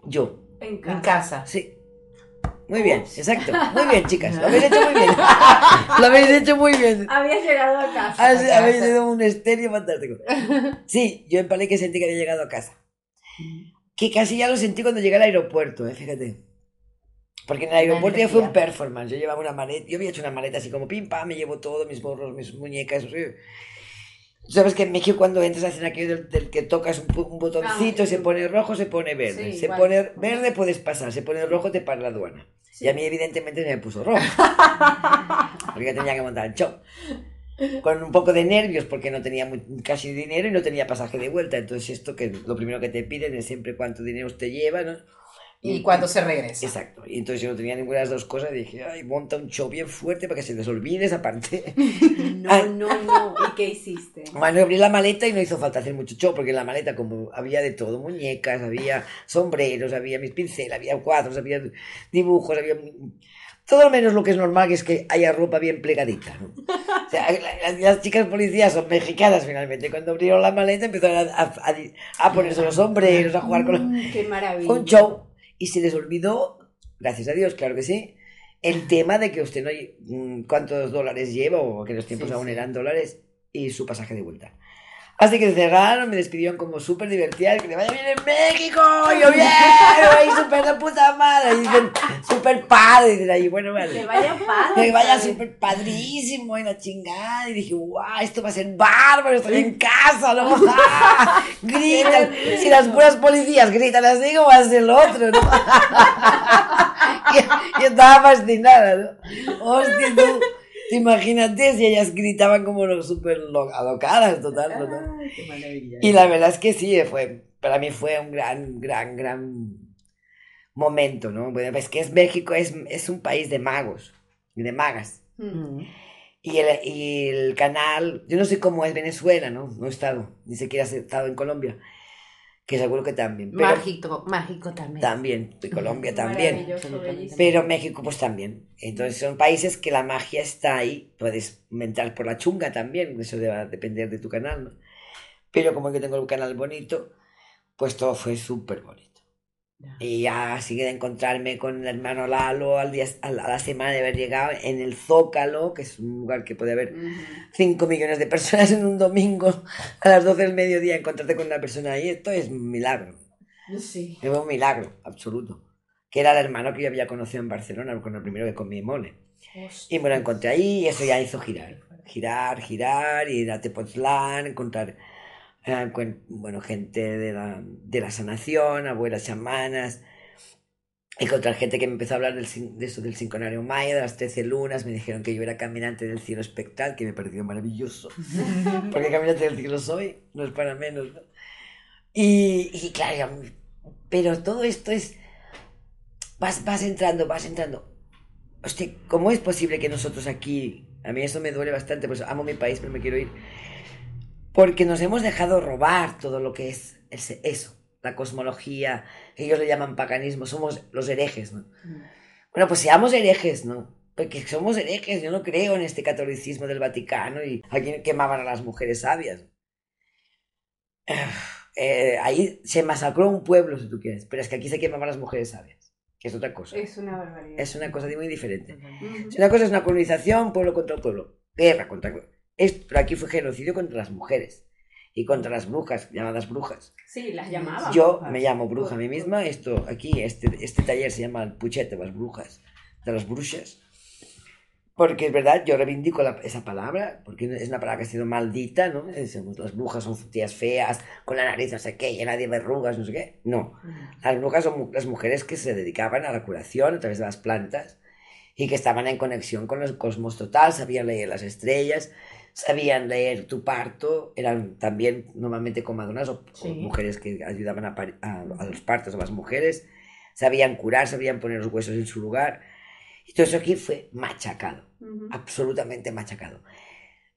yo. En casa. Sí. Muy bien, exacto. Muy bien, chicas. [laughs] Lo habéis hecho muy bien. [laughs] Lo habéis hecho muy bien. Habías llegado a casa. Habéis casa. sido un estéreo fantástico. Sí, yo en Palenque sentí que había llegado a casa. Que casi ya lo sentí cuando llegué al aeropuerto, ¿eh? fíjate. Porque en el aeropuerto ya fue un performance. Yo llevaba una maleta, yo había hecho una maleta así como pim pam, me llevo todo, mis gorros, mis muñecas. Sabes que en México cuando entras hacen aquello del, del que tocas un, un botoncito, Ah, se pone rojo, se pone verde. Sí, se igual. pone verde, puedes pasar, se pone rojo, te para la aduana. Sí. Y a mí evidentemente me puso rojo. [laughs] porque tenía que montar el show. Con un poco de nervios porque no tenía muy- casi dinero y no tenía pasaje de vuelta. Entonces esto que lo primero que te piden es siempre cuánto dinero usted lleva, ¿no? Y cuando se regresa. Exacto. Y entonces yo no tenía ninguna de las dos cosas y dije, ay, monta un show bien fuerte para que se les olvide esa parte. [laughs] No, no, no. ¿Y qué hiciste? [laughs] Bueno, abrí la maleta y no hizo falta hacer mucho show, porque en la maleta como había de todo, muñecas, había sombreros, había mis pinceles, había cuadros, había dibujos, había todo menos lo que es normal, que es que haya ropa bien plegadita. ¿no? O sea, la- las, las chicas policías son mexicanas finalmente. Cuando abrieron la maleta empezaron a, a- a- a ponerse los sombreros, a jugar con los... Qué maravilla. Fue un show y se les olvidó, gracias a Dios, claro que sí, el tema de que usted no mm, cuántos dólares lleva, o que los tiempos Sí, aún eran dólares, y su pasaje de vuelta. Así que cerraron, me despidieron como súper divertida, que te vaya bien en México, yo bien, ahí súper de puta madre, y dicen, súper padre, y dicen ahí, bueno, Que vale. vaya padre. Que vaya súper padrísimo y la chingada. Y dije, guau, esto va a ser bárbaro, estoy en casa, ¿no? ¡Ah! [laughs] Gritan. Si las puras policías gritan así, ¿cómo va a ser el otro, no? [laughs] y, y estaba fascinada, ¿no? Hostia, tú, imagínate si ellas gritaban como súper lo- alocadas, total, total. Ay, qué maravilla. Y la verdad es que sí, fue, para mí fue un gran, gran, gran momento, ¿no? Bueno, es que es México, es, es un país de magos y de magas. Mm. Y el, y el canal, yo no sé cómo es Venezuela, ¿no? No he estado, ni siquiera he estado en Colombia, que seguro que también. Pero Mágico, mágico también. también, de Colombia también. Pero México pues también. Entonces son países que la magia está ahí. Puedes entrar por la chunga también, eso va a depender de tu canal, ¿no? Pero como yo tengo un canal bonito, pues todo fue súper bonito. Y ya así de encontrarme con el hermano Lalo al día, a la semana de haber llegado en el Zócalo, que es un lugar que puede haber Ujú. 5 millones de personas en un domingo a las 12 del mediodía, encontrarte con una persona ahí, esto es un milagro. Sí. Es un milagro, absoluto. Que era el hermano que yo había conocido en Barcelona, con el primero que comí mole. Y me lo encontré ahí y eso ya hizo girar. Girar, girar, ir a Tepoztlán, encontrar eh, bueno, gente de la, de la sanación, abuelas chamanas, encontrar gente que me empezó a hablar del, de eso del sincronario maya, de las 13 lunas, me dijeron que yo era caminante del cielo espectral, que me pareció maravilloso, [laughs] porque caminante del cielo soy, no es para menos. ¿no? Y, y claro, pero todo esto es, vas, vas entrando, vas entrando. Hostia, ¿cómo es posible que nosotros aquí, a mí eso me duele bastante, pues amo mi país, pero me quiero ir, porque nos hemos dejado robar todo lo que es eso, la cosmología, ellos le llaman paganismo, somos los herejes, ¿no? Bueno, pues seamos herejes, ¿no? Porque somos herejes, yo no creo en este catolicismo del Vaticano y aquí quemaban a las mujeres sabias. [sighs] Eh, ahí se masacró un pueblo, si tú quieres, pero es que aquí se quemaban a las mujeres sabias, que es otra cosa. Es una barbaridad. Es una cosa muy diferente. Ujú. Si una cosa es una colonización, pueblo contra pueblo, guerra contra esto, pero aquí fue genocidio contra las mujeres y contra las brujas, llamadas brujas. Sí, las llamaban. Yo brujas. me llamo bruja a mí misma, esto aquí, este, este taller se llama el puchete de las brujas, de las brujas, porque es verdad, yo reivindico la- esa palabra, porque es una palabra que ha sido maldita, ¿no? Decimos, las brujas son tías feas, con la nariz no sé qué, llena de verrugas, no sé qué. No, las brujas son las mujeres que se dedicaban a la curación a través de las plantas y que estaban en conexión con el cosmos total, sabían leer las estrellas, sabían leer tu parto, eran también normalmente comadonas o, mujeres que ayudaban a, a- a los partos a las mujeres, sabían curar, sabían poner los huesos en su lugar. Y todo eso aquí fue machacado absolutamente machacado.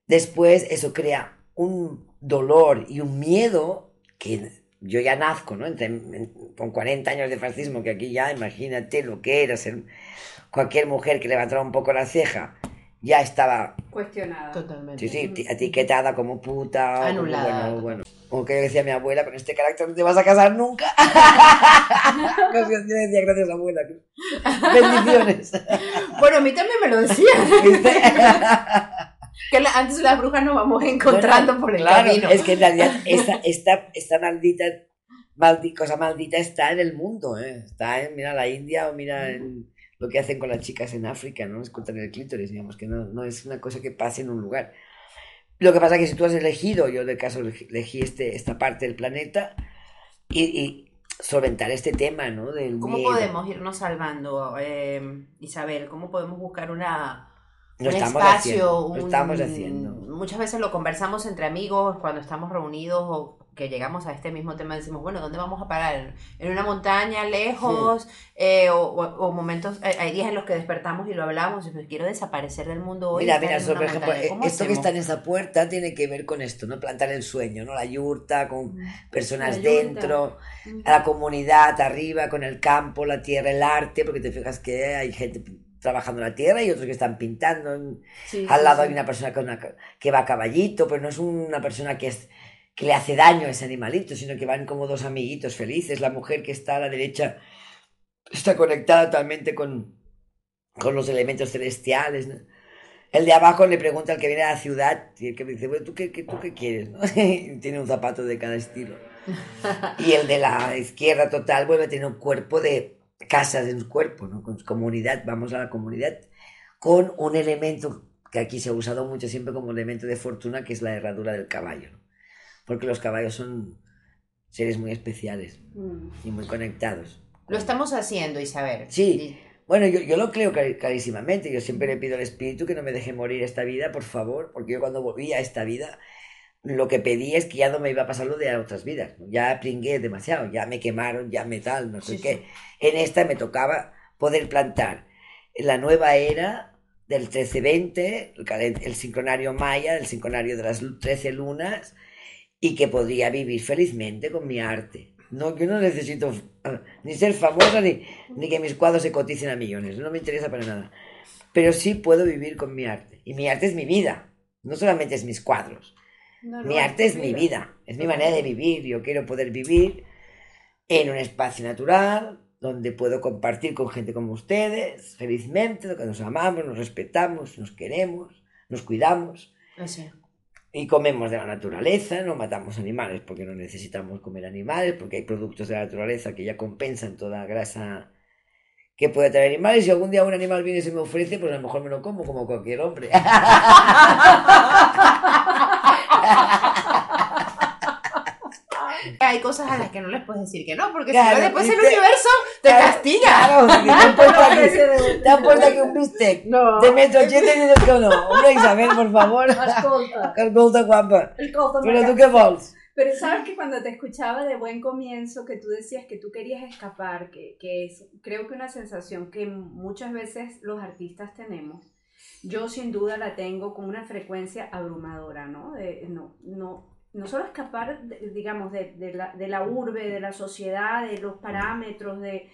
Después eso crea un dolor y un miedo que yo ya nazco, ¿no? Entre- en- con 40 años de fascismo, que aquí ya imagínate lo que era ser cualquier mujer que levantara un poco la ceja, ya estaba, Cuestionada. Totalmente. sí, sí, ti- etiquetada como puta. o como, Anulada. bueno, bueno. Como que decía mi abuela, con este carácter no te vas a casar nunca. [laughs] Yo decía, gracias abuela. Bendiciones. [laughs] Bueno, a mí también me lo decían. ¿Viste? [laughs] que la- antes las brujas nos vamos encontrando Bueno, por el claro, camino. Es que en realidad esta, esta, esta maldita maldi- cosa maldita está en el mundo, ¿eh? Está en, mira, la India o mira en lo que hacen con las chicas en África, ¿no? Es cortar el clítoris, digamos, que no, no es una cosa que pase en un lugar. Lo que pasa es que si tú has elegido, yo del caso elegí- elegí este, esta parte del planeta y, y solventar este tema, ¿no? Del ¿Cómo miedo. podemos irnos salvando, eh, Isabel? ¿Cómo podemos buscar una, Lo un estamos espacio? haciendo, lo un- estamos haciendo. Muchas veces lo conversamos entre amigos cuando estamos reunidos o que llegamos a este mismo tema. Decimos, bueno, ¿dónde vamos a parar? ¿En una montaña, lejos? Eh, o, o- o momentos, hay días en los que despertamos y lo hablamos y pues quiero desaparecer del mundo hoy. Mira, mira, por ejemplo, montaña". eh, ¿Cómo esto que está en esa puerta tiene que ver con esto, ¿no? Plantar el sueño, ¿no? La yurta, con personas La dentro, la comunidad arriba, con el campo, la tierra, el arte, porque te fijas que hay gente trabajando la tierra y otros que están pintando. Sí, Al lado sí. hay una persona una ca- que va a caballito, pero no es una persona que, es, que le hace daño a ese animalito, sino que van como dos amiguitos felices. La mujer que está a la derecha está conectada totalmente con, con los elementos celestiales. ¿no? El de abajo le pregunta al que viene a la ciudad y el que me dice, bueno, ¿tú qué, qué- tú qué quieres? ¿no? Y [laughs] Tiene un zapato de cada estilo. [laughs] Y el de la izquierda total vuelve a tener un cuerpo de casas en su cuerpo, ¿no? Con su comunidad, vamos a la comunidad, con un elemento que aquí se ha usado mucho siempre como elemento de fortuna, que es la herradura del caballo. ¿no? Porque los caballos son seres muy especiales Mm. y muy conectados. Lo estamos haciendo, Isabel. Sí. Bueno, yo, yo lo creo clar- clarísimamente. Yo siempre le pido al espíritu que no me deje morir esta vida, por favor, porque yo cuando volví a esta vida, lo que pedí es que ya no me iba a pasar lo de otras vidas. Ya pringué demasiado, ya me quemaron, ya me tal, no sé Sí, qué. En esta me tocaba poder plantar la nueva era del 13-20, el, el sincronario maya, el sincronario de las 13 lunas, y que podría vivir felizmente con mi arte. No, yo no necesito ah, ni ser famosa ni, ni que mis cuadros se coticen a millones, no me interesa para nada. Pero sí puedo vivir con mi arte. Y mi arte es mi vida, no solamente es mis cuadros. No, no, Mi arte es mi vida, es mi manera de vivir. Yo quiero poder vivir en un espacio natural, donde puedo compartir con gente como ustedes, felizmente, donde nos amamos, nos respetamos, nos queremos, nos cuidamos Así. Y comemos de la naturaleza, no matamos animales porque no necesitamos comer animales, porque hay productos de la naturaleza que ya compensan toda grasa que puede traer animales. Si algún día un animal viene y se me ofrece, pues a lo mejor me lo como como cualquier hombre. [laughs] Hay cosas a las que no les puedes decir que no, porque Claro, si no después el universo te Claro, castiga. Claro, han puesto aquí un bistec No. de metro ochenta y dices que no. Hombre, Isabel, por favor. Escolta, Que [laughs] escolta, guapa. Maca. tu què vols? Pero sabes que cuando te escuchaba de buen comienzo, que tú decías que tú querías escapar, que, que es creo que una sensación que muchas veces los artistas tenemos, yo sin duda la tengo con una frecuencia abrumadora, ¿no? De, no, no, no solo escapar, digamos, de, de la, de la urbe, de la sociedad, de los parámetros, de,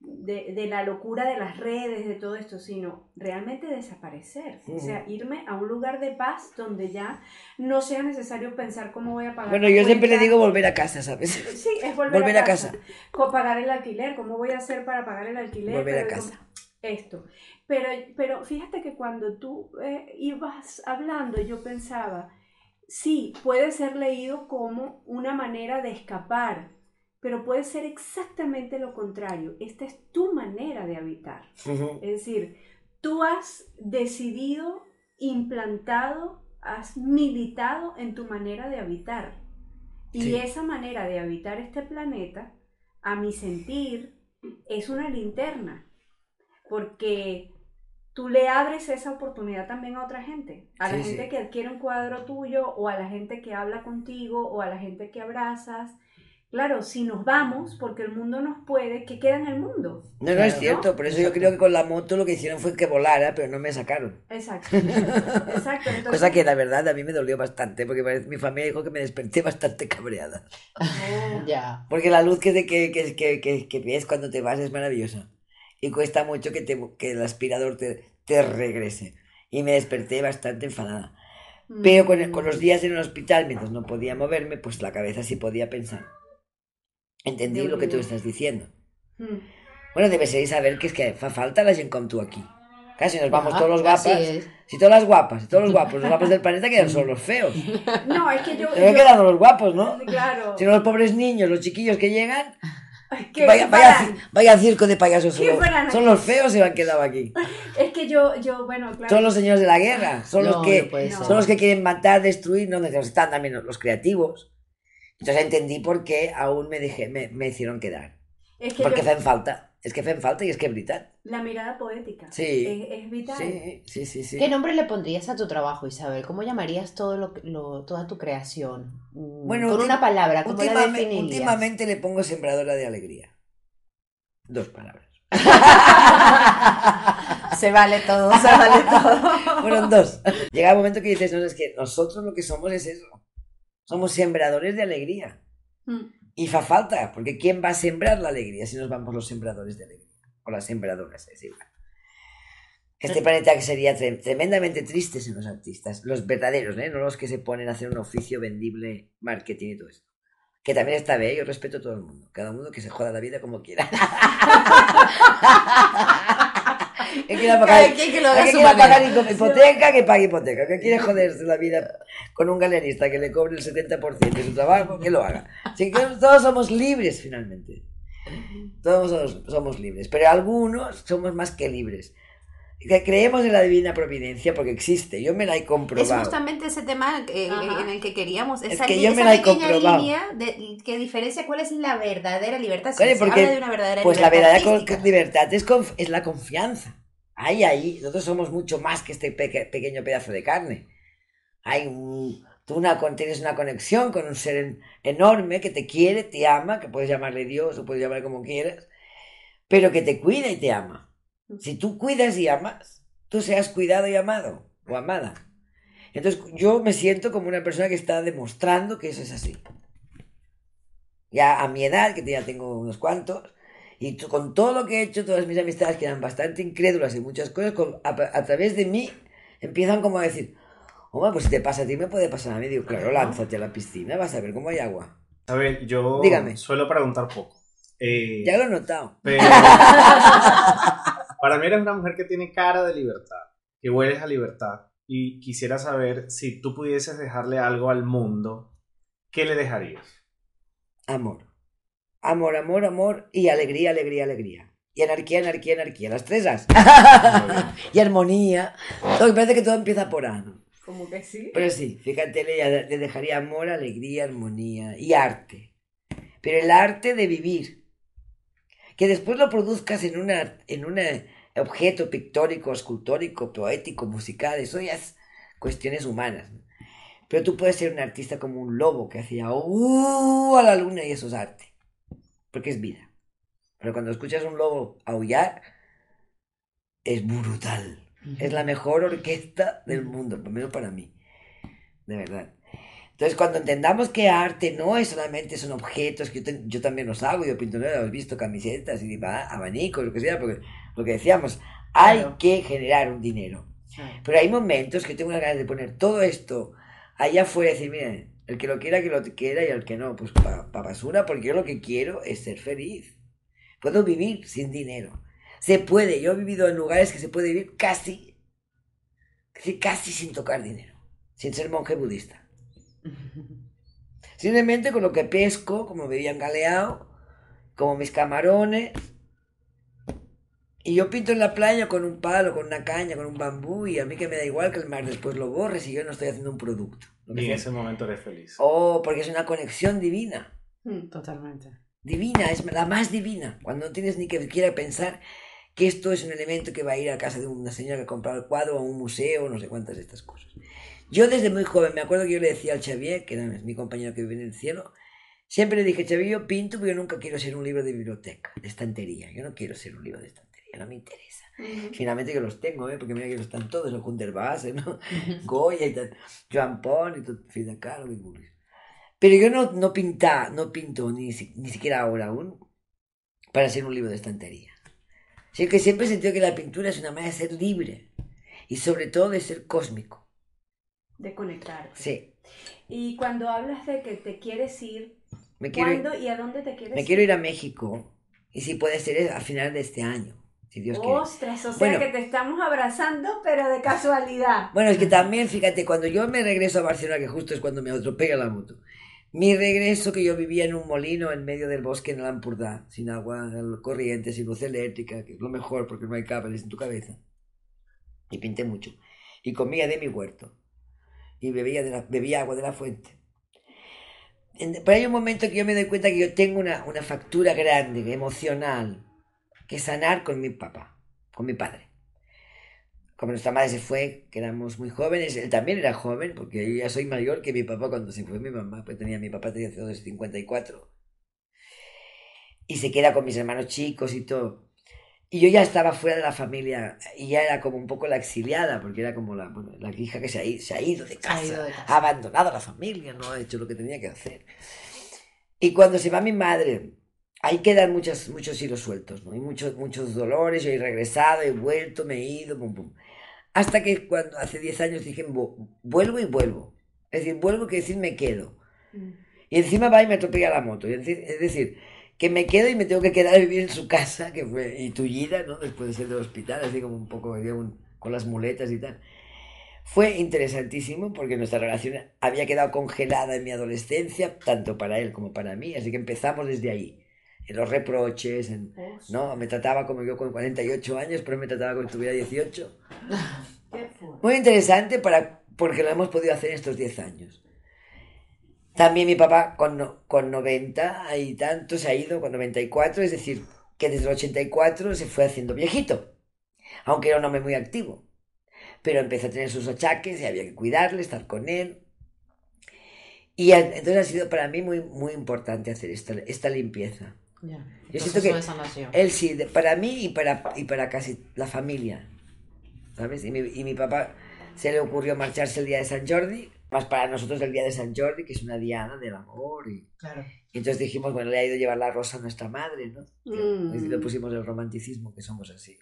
de, de la locura de las redes, de todo esto, sino realmente desaparecer. O sea, irme a un lugar de paz donde ya no sea necesario pensar cómo voy a pagar. Bueno, yo siempre le digo volver a casa, ¿sabes? Sí, es volver, Volver a, a casa. Co- pagar el alquiler, ¿cómo voy a hacer para pagar el alquiler? Volver a casa. como- Esto. Pero, pero fíjate que cuando tú eh, ibas hablando, yo pensaba, sí, puede ser leído como una manera de escapar, pero puede ser exactamente lo contrario. Esta es tu manera de habitar. Es decir, tú has decidido, implantado, has militado en tu manera de habitar. Y Sí. esa manera de habitar este planeta, a mi sentir, es una linterna. Porque tú le abres esa oportunidad también a otra gente. A la Sí, gente sí. que adquiere un cuadro tuyo, o a la gente que habla contigo, o a la gente que abrazas. Claro, si nos vamos, porque el mundo nos puede, ¿qué queda en el mundo? No, no es cierto. Por eso yo creo que con la moto lo que hicieron fue que volara, pero no me sacaron. Exacto. [laughs] Exacto. Entonces, Cosa que la verdad a mí me dolió bastante, porque mi familia dijo que me desperté [laughs] bastante cabreada. Oh. Ya. Porque la luz que, te- que, que, que, que, que ves cuando te vas es maravillosa. Y cuesta mucho que, te, que el aspirador te, te regrese. Y me desperté bastante enfadada. Pero con, el- con los días en el hospital, mientras no podía moverme, pues la cabeza sí podía pensar. Entendí Déu lo que tú estás diciendo. Mm. Bueno, debe ser saber que es que fa falta la gente como tú aquí. Casi nos vamos todos los guapas. Si todas las guapas, si todos los guapos, los guapos del [laughs] planeta quedan solo los feos. No, es que yo. Pero yo- quedan los guapos, ¿no? Claro. Si no, los pobres niños, los chiquillos que llegan, que vaya, vaya, vaya circo de payasos. ¿Qué Solo, fueran son los feos se han quedado aquí. Es que yo, yo, bueno, claro. Son los señores de la guerra. Son, No, los, que, no son los que quieren matar, destruir, no están también los creativos. Entonces entendí por qué aún me, dejé, me, me hicieron quedar. Es que Porque yo- hacen falta. Es que hacen falta y es que es verdad. la mirada poética. Sí. Es, es vital. Sí, sí, sí. sí. ¿Qué nombre le pondrías a tu trabajo, Isabel? ¿Cómo llamarías todo lo, lo- toda tu creación? Mm, Bueno, con una palabra, ¿cómo la Últimamente, definirías? últimamente le pongo sembradora de alegría. Dos palabras. [laughs] se vale todo, se vale todo. Fueron dos. Llega el momento que dices, no, es que nosotros lo que somos es eso. Somos sembradores de alegría. Mm. Y fa falta, porque ¿quién va a sembrar la alegría si nos vamos los sembradores de alegría? O las sembradoras, es igual. Este planeta que sería tre- tremendamente triste sin los artistas, los verdaderos, ¿eh? no los que se ponen a hacer un oficio vendible, marketing y todo esto. Que también está bien, yo respeto a todo el mundo. Cada uno que se joda la vida como quiera. [laughs] que quiera pagar, que lo haga que quiera pagar hipoteca, que pague hipoteca. Que quiere joderse la vida con un galerista que le cobre el 70% de su trabajo, que lo haga. Así que todos somos libres finalmente. Todos somos, somos libres. Pero algunos somos más que libres. Que creemos en la divina providencia porque existe. Yo me la he Es comprobado. justamente ese tema eh, Ajá. en el que queríamos. Es Esa, que li- yo me esa la he comprobado. línea de, que diferencia cuál es la verdadera libertad. Si Claro, se porque, habla de una verdadera Pues la libertad verdadera co- artística. libertad es, es la confianza. Ahí, ahí, nosotros somos mucho más que este peque- pequeño pedazo de carne. Tú tienes una conexión con un ser en- enorme que te quiere, te ama, que puedes llamarle Dios o puedes llamarle como quieras, pero que te cuida y te ama. Si tú cuidas y amas, tú seas cuidado y amado o amada. Entonces yo me siento como una persona que está demostrando que eso es así. Ya a mi edad, que ya tengo unos cuantos, y con todo lo que he hecho, todas mis amistades que eran bastante incrédulas en muchas cosas, a, través de mí empiezan como a decir, hombre, pues si te pasa a ti, me puede pasar a mí. Digo, claro, lánzate a la piscina, vas a ver cómo hay agua. A ver, yo suelo preguntar poco. Eh, ya lo he notado. [laughs] para mí eres una mujer que tiene cara de libertad, que hueles a libertad. Y quisiera saber si tú pudieses dejarle algo al mundo, ¿qué le dejarías? Amor. Amor, amor, amor y alegría, alegría, alegría. Y anarquía, anarquía, anarquía. Las tres as. [laughs] y armonía. Todo, me parece que todo empieza por A, Como que sí. Pero sí, fíjate, le, le dejaría amor, alegría, armonía y arte. Pero el arte de vivir. Que después lo produzcas en, una, en un objeto pictórico, escultórico, poético, musical. Eso ya es cuestiones humanas. Pero tú puedes ser un artista como un lobo que hacía uh, a la luna y eso es arte porque es vida. Pero cuando escuchas un lobo aullar, es brutal. Es la mejor orquesta del mundo, primero para mí. De verdad. Entonces, cuando entendamos que arte no es solamente son objetos, que yo, también los hago, yo pinto, ¿no? He visto camisetas y abanicos, lo que sea, porque lo que decíamos, hay que generar un dinero. Pero hay momentos que tengo una ganas de poner todo esto allá afuera y decir, miren, el que lo quiera, que lo quiera y el que no, pues para basura, porque yo lo que quiero es ser feliz. Puedo vivir sin dinero. Se puede. Yo he vivido en lugares que se puede vivir casi, casi, sin tocar dinero, sin ser monje budista. Simplemente con lo que pesco, como me habían galeado, como mis camarones. Y yo pinto en la playa con un palo, con una caña, con un bambú, y a mí que me da igual que el mar después lo borres y yo no estoy haciendo un producto. Y en ese momento eres feliz. Oh, porque es una conexión divina. Mm, totalmente. Divina, es la más divina. Cuando no tienes ni que siquiera pensar que esto es un elemento que va a ir a casa de una señora que ha comprado el cuadro, a un museo, no sé cuántas de estas cosas. Yo desde muy joven, me acuerdo que yo le decía al Xavier, que era mi compañero que vive en el cielo, siempre le dije, Xavier, yo pinto, pero yo nunca quiero ser un libro de biblioteca, de estantería. Yo no quiero ser un libro de estantería, no me interesa. Finalmente que los tengo, ¿eh? porque mira que los están todos, los Kunderbasse, ¿no? [laughs] Goya y tal, Joan Pont y todo, Frida Kahlo y Pero yo no, no pinta, no pinto ni, ni siquiera ahora aún para hacer un libro de estantería. Así que siempre he sentido que la pintura es una manera de ser libre y sobre todo de ser cósmico. De conectar. Sí. Y cuando hablas de que te quieres ir, ¿cuándo y a dónde te quieres ir? Me quiero ir a México y si puede ser a final de este año. Ostras, o sea que te estamos abrazando, pero de casualidad. Bueno, es que también, fíjate, cuando yo me regreso a Barcelona, que justo es cuando me atropella la moto, mi regreso que yo vivía en un molino en medio del bosque en el Ampurdá, sin agua corriente, sin luz eléctrica, que es lo mejor porque no hay cables en tu cabeza. Y pinté mucho. Y comía de mi huerto. Y bebía, de la, bebía agua de la fuente. Pero hay un momento que yo me doy cuenta que yo tengo una, una factura grande, emocional, que sanar con mi papá, con mi padre. Como nuestra madre se fue, que éramos muy jóvenes, él también era joven, porque yo ya soy mayor que mi papá cuando se fue mi mamá, pues tenía mi papá tenía 54. Y se queda con mis hermanos chicos y todo. Y yo ya estaba fuera de la familia y ya era como un poco la exiliada, porque era como la, la hija que se ha, ido, se ha ido de casa, ha abandonado la familia, no ha hecho lo que tenía que hacer. Y cuando se va mi madre, ahí quedan muchos, muchos hilos sueltos, ¿no? Hay muchos, muchos dolores, yo he regresado, he vuelto, me he ido, pum, pum. Hasta que cuando hace 10 años dije, vuelvo y vuelvo. Es decir, vuelvo que decir me quedo. Mm. Y encima va y me atropella la moto. Es decir, que me quedo y me tengo que quedar a vivir en su casa, que fue y tullida, ¿no? Después de ser del hospital, así como un poco con las muletas y tal. Fue interesantísimo porque nuestra relación había quedado congelada en mi adolescencia, tanto para él como para mí, así que empezamos desde ahí en los reproches, en, ¿no? Me trataba como yo con 48 años, pero me trataba como si tuviera 18. Muy interesante para, porque lo hemos podido hacer en estos 10 años. También mi papá con, con 90 y tanto se ha ido, con 94, es decir, que desde el 84 se fue haciendo viejito, aunque era un hombre muy activo. Pero empezó a tener sus achaques y había que cuidarle, estar con él. Y entonces ha sido para mí muy, muy importante hacer esta, esta limpieza. Yo siento que él sí, para mí y para, y para casi la familia. ¿sabes? Y mi, y mi papá se le ocurrió marcharse el día de San Jordi, más para nosotros el día de San Jordi, que es una diana del amor. Y, Claro. y entonces dijimos, bueno, le ha ido a llevar la rosa a nuestra madre, ¿no? Mm. Y le pusimos el romanticismo, que somos así.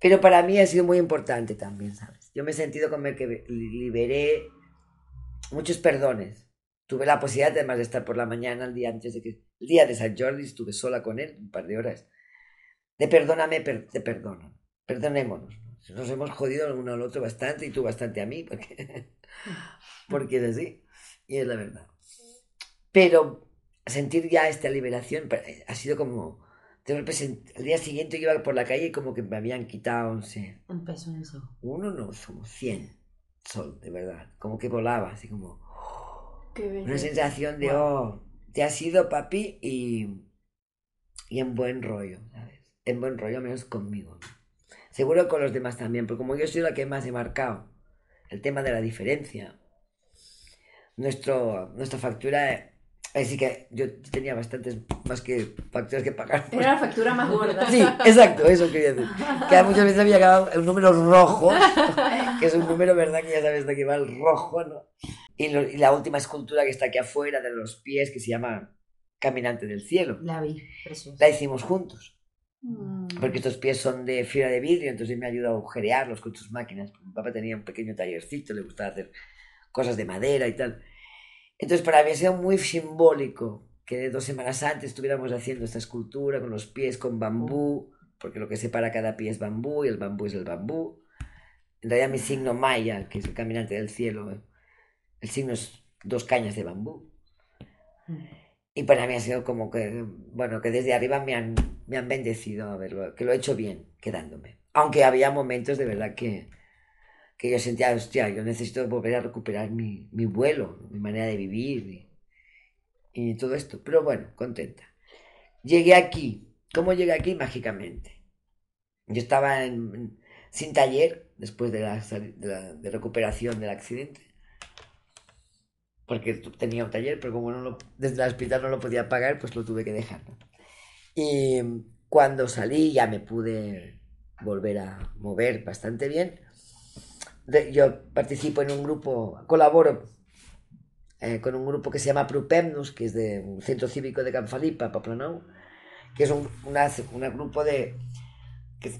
Pero para mí ha sido muy importante también, ¿sabes? Yo me he sentido como que li- liberé muchos perdones. Tuve la posibilidad, además de estar por la mañana, el día antes de que... El día de San Jordi estuve sola con él un par de horas. De perdóname, per- te perdono. Perdonémonos. ¿no? Nos hemos jodido el uno al otro bastante y tú bastante a mí, porque, [laughs] porque es así. Y es la verdad. Pero sentir ya esta liberación pa- ha sido como... De sent- al día siguiente yo iba por la calle y como que me habían quitado, no sé, Un peso en eso. uno no, como 100 sol, de verdad. Como que volaba, así como Qué una sensación de, Wow. oh, te has ido, papi, y, y en buen rollo, ¿sabes? En buen rollo, menos conmigo. ¿no? Seguro con los demás también, porque como yo soy la que más he marcado el tema de la diferencia, nuestro, nuestra factura, así que yo tenía bastantes más que facturas que pagar. Era la factura más [laughs] gorda. Sí, exacto, eso quería decir. Que muchas veces había acabado en números rojos, [laughs] que es un número, ¿verdad? Que ya sabes de qué va el rojo, ¿no? Y, lo- y la última escultura que está aquí afuera de los pies, que se llama Caminante del Cielo, La vi, preciosa. la hicimos juntos. Mm. Porque estos pies son de fibra de vidrio, entonces me ayuda a agujerearlos con sus máquinas. Mi papá tenía un pequeño tallercito, le gustaba hacer cosas de madera y tal. Entonces para mí ha sido muy simbólico que dos semanas antes estuviéramos haciendo esta escultura con los pies con bambú, porque lo que separa cada pie es bambú y el bambú es el bambú. En realidad mi signo maya, que es el caminante del cielo, eh, el signo es dos cañas de bambú. Y para mí ha sido como que, bueno, que desde arriba me han, me han bendecido, a verlo, que lo he hecho bien, quedándome. Aunque había momentos de verdad que, que yo sentía, hostia, yo necesito volver a recuperar mi, mi vuelo, mi manera de vivir y, y todo esto. Pero bueno, contenta. Llegué aquí. ¿Cómo llegué aquí? Mágicamente. Yo estaba en- sin taller después de la, de la de recuperación del accidente porque tenía un taller, pero como no lo- desde el hospital no lo podía pagar, pues lo tuve que dejar. ¿no? Y cuando salí ya me pude volver a mover bastante bien. De- yo participo en un grupo, colaboro eh, con un grupo que se llama Prupemnus, que es de un centro cívico de Canfalipa, Paplanou, que es un una- un grupo de que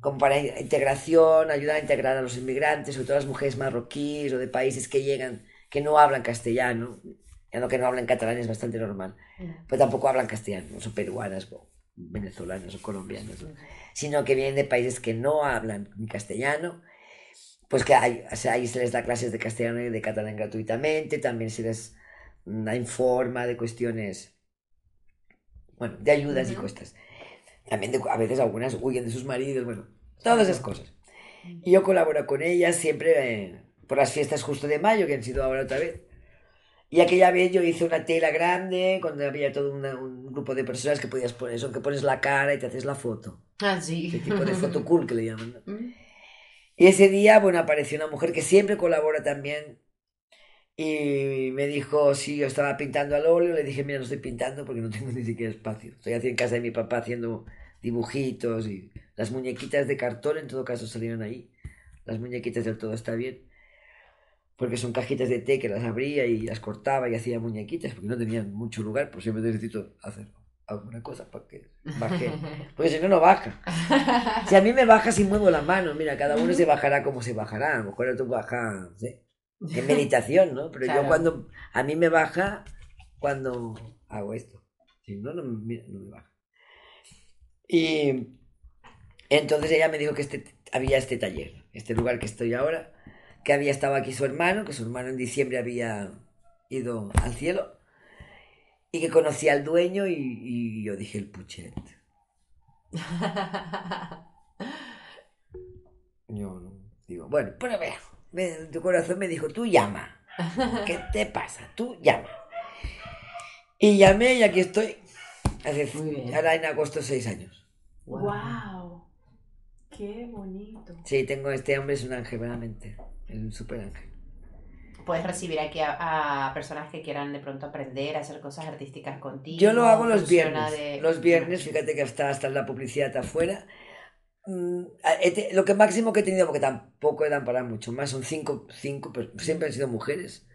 como para integración, ayuda a integrar a los inmigrantes, sobre todo a las mujeres marroquíes o de países que llegan que no hablan castellano, ya no que no hablan catalán es bastante normal, pero tampoco hablan castellano, no son peruanas o venezolanas o colombianas, ¿no? sino que vienen de países que no hablan ni castellano, pues que hay, o sea, ahí se les da clases de castellano y de catalán gratuitamente, también se les mm, informa de cuestiones, bueno, de ayudas y Ujú. cosas. También de- a veces algunas huyen de sus maridos, bueno, todas esas cosas. Y yo colaboro con ellas siempre eh, por las fiestas justo de mayo, que han sido ahora otra vez. Y aquella vez yo hice una tela grande, cuando había todo una- un grupo de personas que podías poner eso, que pones la cara y te haces la foto. Ah, sí. Ese tipo de foto cool que le llaman. ¿no? [laughs] Mm. Y ese día, bueno, apareció una mujer que siempre colabora también. Y me dijo si yo estaba pintando al óleo. Le dije, mira, no estoy pintando porque no tengo [laughs] ni siquiera espacio. Estoy aquí en casa de mi papá haciendo dibujitos y las muñequitas de cartón, en todo caso, salieron ahí. Las muñequitas del todo está bien. Porque son cajitas de té que las abría y las cortaba y hacía muñequitas porque no tenían mucho lugar. Pues siempre necesito hacer alguna cosa para que baje. [laughs] Porque si no, no baja. Si a mí me baja si muevo la mano, mira, cada uno se bajará como se bajará. A lo mejor tú bajas no sé, en [laughs] meditación, ¿no? Pero Claro. yo cuando, a mí me baja cuando hago esto. Si no, no, mira, no me baja. Y entonces ella me dijo que este, había este taller, este lugar que estoy ahora, que había estado aquí su hermano, que su hermano en diciembre había ido al cielo, y que conocía al dueño y, y yo dije el puchet. [laughs] Yo no digo, bueno, pero vea, me- tu corazón me dijo, tú llama. ¿Qué te pasa? Tú llama. Y llamé y aquí estoy. Hace, ahora en agosto seis años. Wow. Qué bonito. Sí, tengo este hombre, es un ángel, realmente. Un super ángel. Puedes recibir aquí a, a personas que quieran de pronto aprender a hacer cosas artísticas contigo. Yo lo hago los viernes. de- Los viernes, fíjate que está hasta la publicidad afuera. Mm, he te- Lo que máximo que he tenido, porque tampoco dan para mucho más, son cinco, cinco, pero siempre han sido mujeres.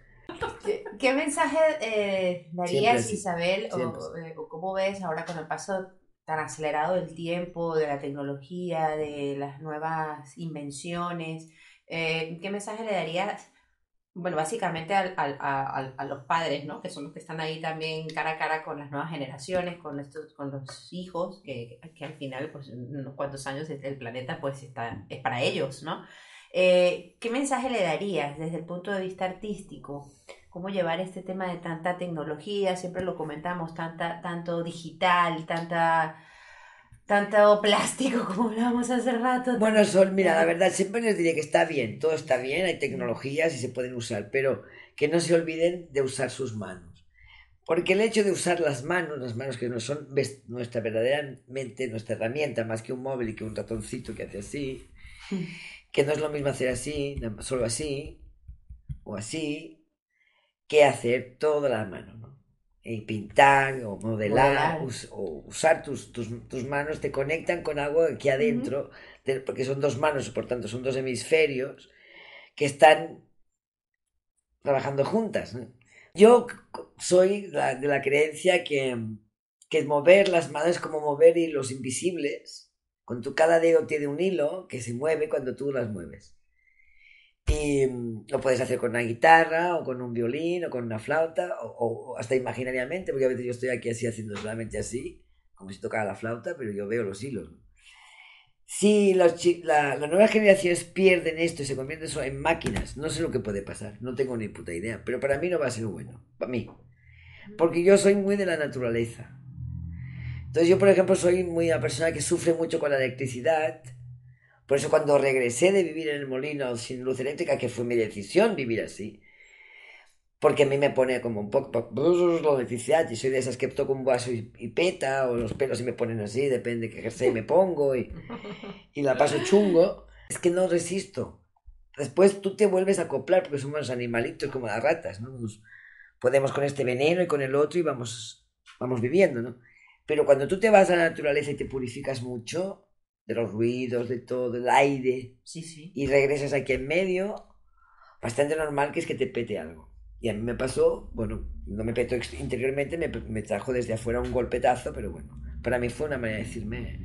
¿Qué, qué mensaje eh, darías. Isabel, o, eh, o cómo ves ahora con el paso tan acelerado del tiempo, de la tecnología, de las nuevas invenciones? eh, ¿Qué mensaje le darías, bueno, básicamente al- a, los padres, ¿no? Que son los que están ahí también cara a cara con las nuevas generaciones, con, estos, con los hijos, que, que al final, pues, unos cuantos años el planeta, pues, está, es para ellos, ¿no? Eh, ¿Qué mensaje le darías desde el punto de vista artístico? ¿Cómo llevar este tema de tanta tecnología? Siempre lo comentamos, tanta, tanto digital, tanta, tanto plástico, [laughs] como hablábamos hace rato. Bueno, Sol, mira, la verdad, siempre les diré que está bien, todo está bien, hay tecnologías y se pueden usar, pero que no se olviden de usar sus manos. Porque el hecho de usar las manos, las manos que no son nuestra verdaderamente nuestra herramienta, más que un móvil y que un ratoncito que hace así, que no es lo mismo hacer así, solo así, o así, que hacer toda la mano, ¿no? Y pintar o modelar, Modelar. us- o usar tus, tus, tus manos te conectan con algo aquí adentro, de- porque son dos manos, por tanto son dos hemisferios que están trabajando juntas. ¿no? Yo soy la- de la creencia que, que mover las manos es como mover hilos invisibles. Con tu cada dedo tiene un hilo que se mueve cuando tú las mueves. Y mm, lo puedes hacer con una guitarra, o con un violín, o con una flauta, o, o hasta imaginariamente, porque a veces yo estoy aquí así haciendo solamente así, como si tocara la flauta, pero yo veo los hilos. Si los la- las nuevas generaciones pierden esto y se convierten en máquinas, no sé lo que puede pasar, no tengo ni puta idea, pero para mí no va a ser bueno, para mí, porque yo soy muy de la naturaleza. Entonces yo, por ejemplo, soy muy una persona que sufre mucho con la electricidad, por eso cuando regresé de vivir en el molino sin luz eléctrica, que fue mi decisión vivir así, porque a mí me pone como un poco la electricidad y soy de esas que toco un vaso y, peta, o los pelos se me ponen así, depende qué jersey me pongo y, y la paso chungo, es que no resisto. Después tú te vuelves a acoplar porque somos animalitos como las ratas, ¿no? Nos podemos con este veneno y con el otro y vamos, vamos viviendo, ¿no? Pero cuando tú te vas a la naturaleza y te purificas mucho de los ruidos, de todo, del aire, Sí, sí. y regresas aquí en medio, bastante normal que es que te pete algo. Y a mí me pasó, bueno, no me petó interiormente, me, me trajo desde afuera un golpetazo, pero bueno, para mí fue una manera de decirme,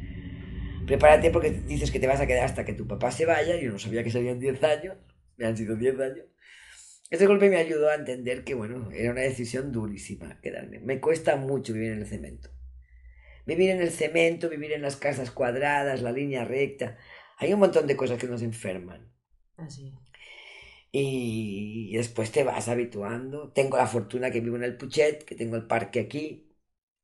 prepárate porque dices que te vas a quedar hasta que tu papá se vaya, yo no sabía que serían 10 años, me han sido 10 años. Ese golpe me ayudó a entender que, bueno, era una decisión durísima quedarme. Me cuesta mucho vivir en el cemento. Vivir en el cemento, vivir en las casas cuadradas, la línea recta. Hay un montón de cosas que nos enferman. Así. Y después te vas habituando. Tengo la fortuna que vivo en el Puchet, que tengo el parque aquí.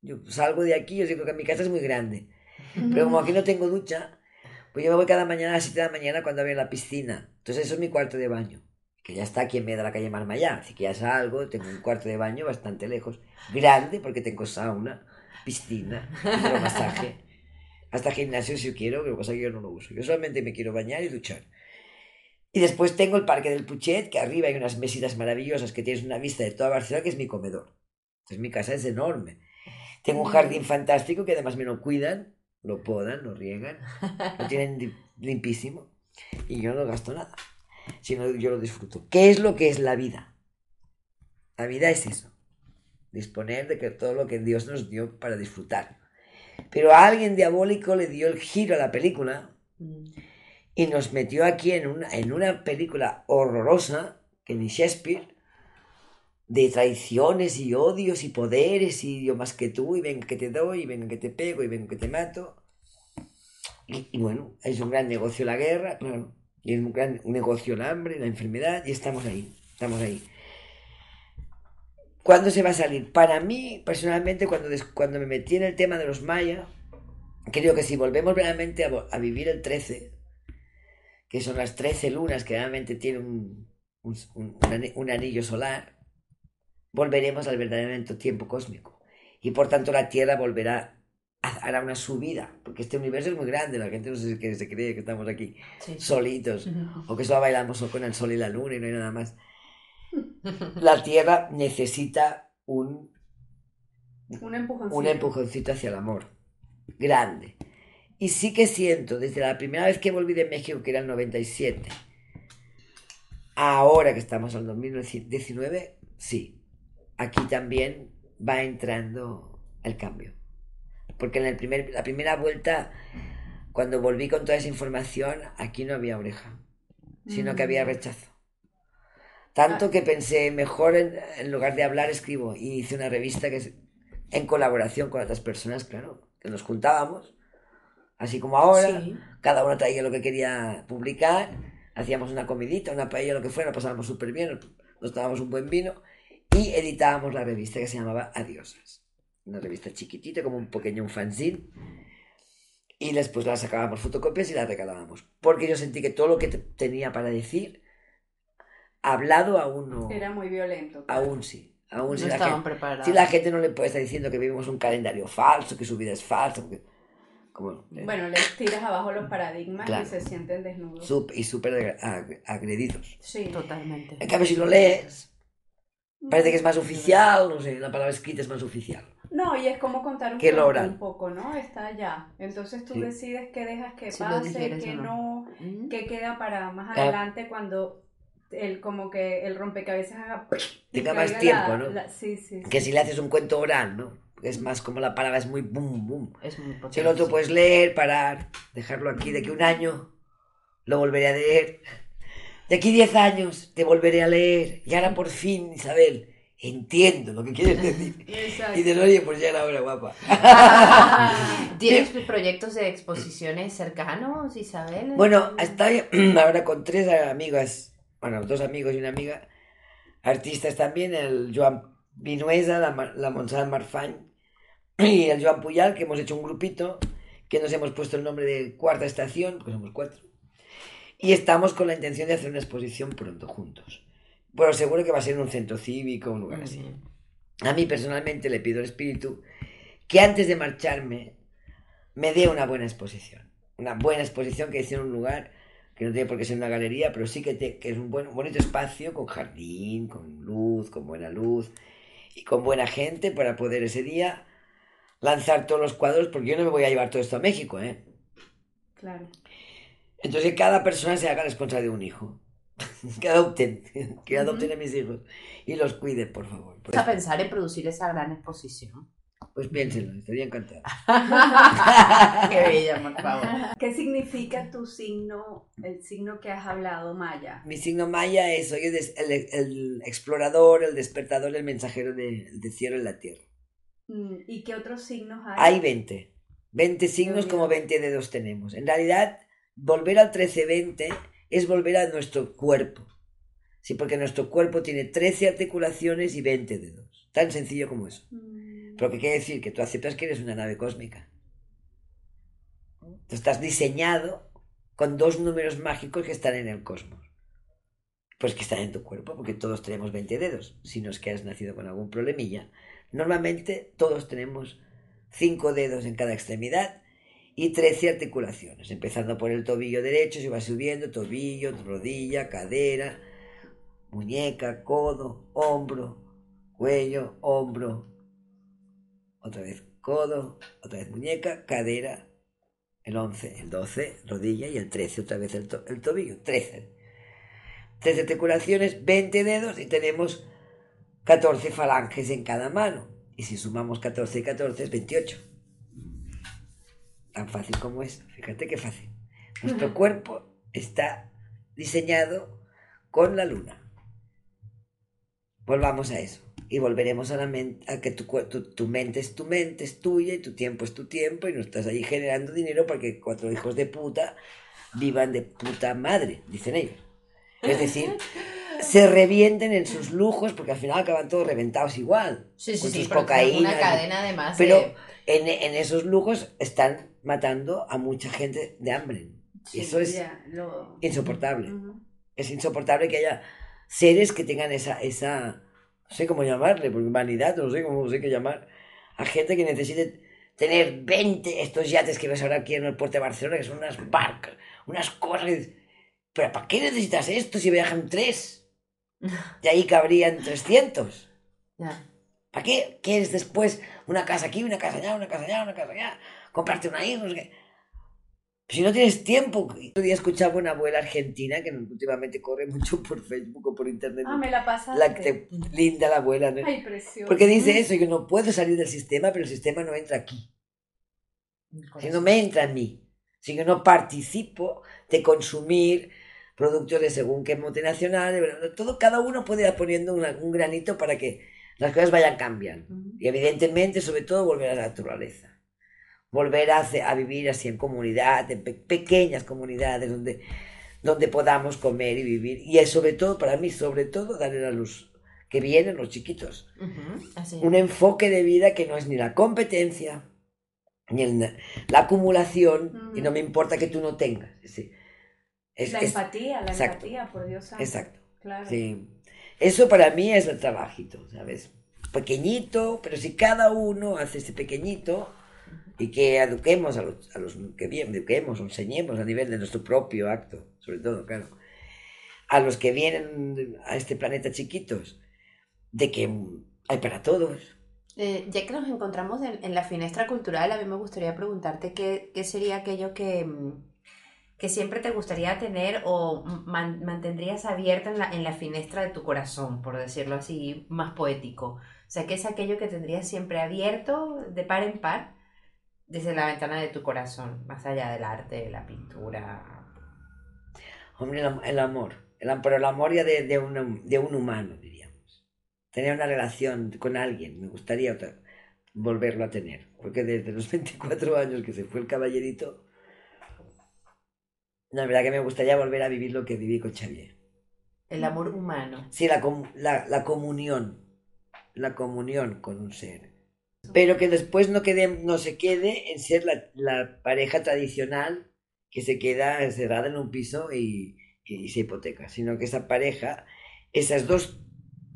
Yo salgo de aquí, yo digo que mi casa es muy grande. Pero como aquí no tengo ducha, pues yo me voy cada mañana a las 7 de la mañana cuando abre la piscina. Entonces eso es mi cuarto de baño. Que ya está aquí en medio de la calle Marmayá. Así que ya salgo, tengo un cuarto de baño bastante lejos. Grande porque tengo sauna, piscina, hidromasaje. Hasta gimnasio si yo quiero, pero pasa que yo no lo uso. Yo solamente me quiero bañar y duchar. Y después tengo el Parque del Puchet, que arriba hay unas mesitas maravillosas que tienes una vista de toda Barcelona, que es mi comedor. Entonces mi casa es enorme. Tengo un jardín fantástico que además me lo cuidan, lo podan, lo riegan, lo tienen li- limpísimo y yo no gasto nada, sino yo lo disfruto. ¿Qué es lo que es la vida? La vida es eso, disponer de que todo lo que Dios nos dio para disfrutar. Pero a alguien diabólico le dio el giro a la película y nos metió aquí en una, en una película horrorosa, que ni Shakespeare, de traiciones y odios y poderes y yo más que tú y venga que te doy y venga que te pego y venga que te mato. Y, y bueno, es un gran negocio la guerra, claro, y es un gran negocio el hambre, la enfermedad y estamos ahí, estamos ahí. ¿Cuándo se va a salir? Para mí, personalmente, cuando, cuando me metí en el tema de los mayas, creo que si volvemos realmente a, vivir el 13, que son las 13 lunas que realmente tienen un, un, un- un ani- un anillo solar, volveremos al verdadero tiempo cósmico. Y por tanto la Tierra volverá, a- hará una subida, porque este universo es muy grande, la gente no sé si se cree que estamos aquí Sí. solitos, o que solo bailamos con el sol y la luna y no hay nada más. La Tierra necesita un Un empujoncito. un empujoncito hacia el amor. Grande. Y sí que siento, desde la primera vez que volví de México, que era el 97, ahora que estamos en el 2019, sí, aquí también va entrando el cambio. Porque en el primer, la primera vuelta, cuando volví con toda esa información, aquí no había oreja, sino que había Mm. rechazo. Tanto que pensé, mejor en, en lugar de hablar, escribo. Y hice una revista que es en colaboración con otras personas, claro, que nos juntábamos, así como ahora, Sí. cada uno traía lo que quería publicar, hacíamos una comidita, una paella, lo que fuera, pasábamos súper bien, nos tomábamos un buen vino y editábamos la revista que se llamaba Adiosas. Una revista chiquitita, como un pequeño un fanzine. Y después la sacábamos fotocopias y la regalábamos. Porque yo sentí que todo lo que te- tenía para decir, hablado aún no. Era muy violento. Aún sí. Aún No si, la estaban gente, preparados. si la gente no le puede estar diciendo que vivimos un calendario falso, que su vida es falsa. porque- como, eh, Bueno, les tiras abajo los paradigmas Claro. y se sienten desnudos. sup- y súper ag- agredidos. Sí. Totalmente. En cambio, si lo lees, parece que es más oficial, no sé, la palabra escrita es más oficial. No, y es como contar un oral. un poco, ¿no? Está allá. Entonces tú Sí. decides qué dejas que Si pase, qué no. no, Mm. qué queda para más Claro. adelante cuando el como que el rompecabezas haga y Tenga más tiempo, la- ¿no? la- sí, sí, sí. Que si le haces un cuento oral, ¿no? Es más como la palabra es muy boom, boom. Es muy potente. Si el otro puedes leer, parar, dejarlo aquí de aquí un año, lo volveré a leer. De aquí 10 años te volveré a leer. Y ahora por fin, Isabel, entiendo lo que quieres decir. [laughs] Exacto. Y dices, oye, pues ya era hora, guapa. [laughs] ¿Tienes proyectos de exposiciones cercanos, Isabel? Bueno, estoy [clears throat] ahora con tres amigas, bueno, dos amigos y una amiga, artistas también, el Joan Vinuesa, la, la Montserrat Marfany y el Joan Puyal, que hemos hecho un grupito, que nos hemos puesto el nombre de Cuarta Estación, porque somos cuatro, y estamos con la intención de hacer una exposición pronto juntos. Bueno, seguro que va a ser en un centro cívico, un lugar así. A mí personalmente le pido al espíritu que antes de marcharme me dé una buena exposición. Una buena exposición que en un lugar que no tiene por qué ser una galería, pero sí que, te- que es un buen, bonito espacio con jardín, con luz, con buena luz y con buena gente para poder ese día lanzar todos los cuadros, porque yo no me voy a llevar todo esto a México, ¿eh? Claro. Entonces que cada persona se haga responsable de un hijo. [laughs] que adopten, que adopten a mis hijos y los cuiden, por favor. ¿Vas a pensar en producir esa gran exposición? Pues piénsenlo, estaría encantado. [laughs] Qué bella, por favor. ¿Qué significa tu signo, el signo que has hablado, Maya? Mi signo maya es, soy el, des- el- el explorador, el despertador, el mensajero de- del cielo en la tierra. Mm, ¿Y qué otros signos hay? Hay 20. 20 signos como mío. 20 dedos tenemos. En realidad, volver al 13-20 es volver a nuestro cuerpo. Sí, porque nuestro cuerpo tiene 13 articulaciones y 20 dedos. Tan sencillo como eso. Mm, Pero que quiere decir que tú aceptas que eres una nave cósmica. Tú estás diseñado con dos números mágicos que están en el cosmos. Pues que están en tu cuerpo, porque todos tenemos 20 dedos. Si no es que has nacido con algún problemilla. Normalmente todos tenemos 5 dedos en cada extremidad y 13 articulaciones, empezando por el tobillo derecho, se va subiendo, tobillo, rodilla, cadera, muñeca, codo, hombro, cuello, hombro, otra vez codo, otra vez muñeca, cadera, el 11, el 12, rodilla y el 13, otra vez el, to- el tobillo, 13. 13 articulaciones, 20 dedos y tenemos 14 falanges en cada mano. Y si sumamos 14 y 14 es 28. Tan fácil como es, fíjate qué fácil. Nuestro cuerpo está diseñado con la luna. Volvamos a eso. Y volveremos a, la a que tu, tu, tu mente es tu mente, es tuya, y tu tiempo es tu tiempo, y no estás ahí generando dinero para que cuatro hijos de puta vivan de puta madre, dicen ellos. Es decir, [laughs] se revienten en sus lujos, porque al final acaban todos reventados igual. Sí, sí, con sí, sus cocaínas una cadena además Pero de- en, en esos lujos están matando a mucha gente de hambre. sí, eso es ya, lo- insoportable. Ujú. Es insoportable que haya seres que tengan esa, esa, no sé cómo llamarle, porque humanidad, no sé cómo sé qué llamar, a gente que necesite tener 20 estos yates que ves ahora aquí en el puerto de Barcelona, que son unas barcas, unas cosas. que Pero ¿para qué necesitas esto si viajan tres? [laughs] De ahí cabrían 300. Ya. ¿Para qué quieres después una casa aquí, una casa allá, una casa allá, una casa allá? Comprarte una isla, no sé qué. Si no tienes tiempo. Otro día escuchaba una abuela argentina que últimamente corre mucho por Facebook o por internet. Ah, me la pasaste. La que te- linda la abuela, ¿no? Ay, precioso. Porque dice eso, yo no puedo salir del sistema, pero el sistema no entra aquí. Si no me entra en mí. Si yo no participo de consumir productos de según qué multinacional, de- todo, cada uno puede ir poniendo un granito para que las cosas vayan cambiando. Y evidentemente, sobre todo, volver a la naturaleza. Volver a, a vivir así en comunidad, en pe- pequeñas comunidades donde, donde podamos comer y vivir. Y es sobre todo, para mí, sobre todo, darle a los que vienen, los chiquitos, Ujú, así. un enfoque de vida que no es ni la competencia, ni el- la acumulación, y no me importa que tú no tengas. Decir, es- La es- empatía, la exacto. empatía, por Dios santo. exacto. Claro. Sí. Eso para mí es el trabajito, ¿sabes? Pequeñito, pero si cada uno hace ese pequeñito y que eduquemos a los, a los que vienen, eduquemos, enseñemos a nivel de nuestro propio acto, sobre todo, claro, a los que vienen a este planeta chiquitos, de que hay para todos. Eh, ya que nos encontramos en, en la finestra cultural, a mí me gustaría preguntarte qué, qué sería aquello que, mm, que siempre te gustaría tener o man- mantendrías abierta en la, en la finestra de tu corazón, por decirlo así, más poético. O sea, ¿qué es aquello que tendrías siempre abierto de par en par desde la ventana de tu corazón, más allá del arte, de la pintura? Hombre, el, el amor, el, pero el amor ya de, de, un, de un humano, diríamos. Tener una relación con alguien, me gustaría otra- volverlo a tener, porque desde los [laughs] 24 años que se fue el caballerito, la verdad que me gustaría volver a vivir lo que viví con Xavier. El amor humano. Sí, la, com- la, la comunión, la comunión con un ser. Pero que después no, quede, no se quede en ser la, la pareja tradicional que se queda encerrada en un piso y, y se hipoteca, sino que esa pareja, esas dos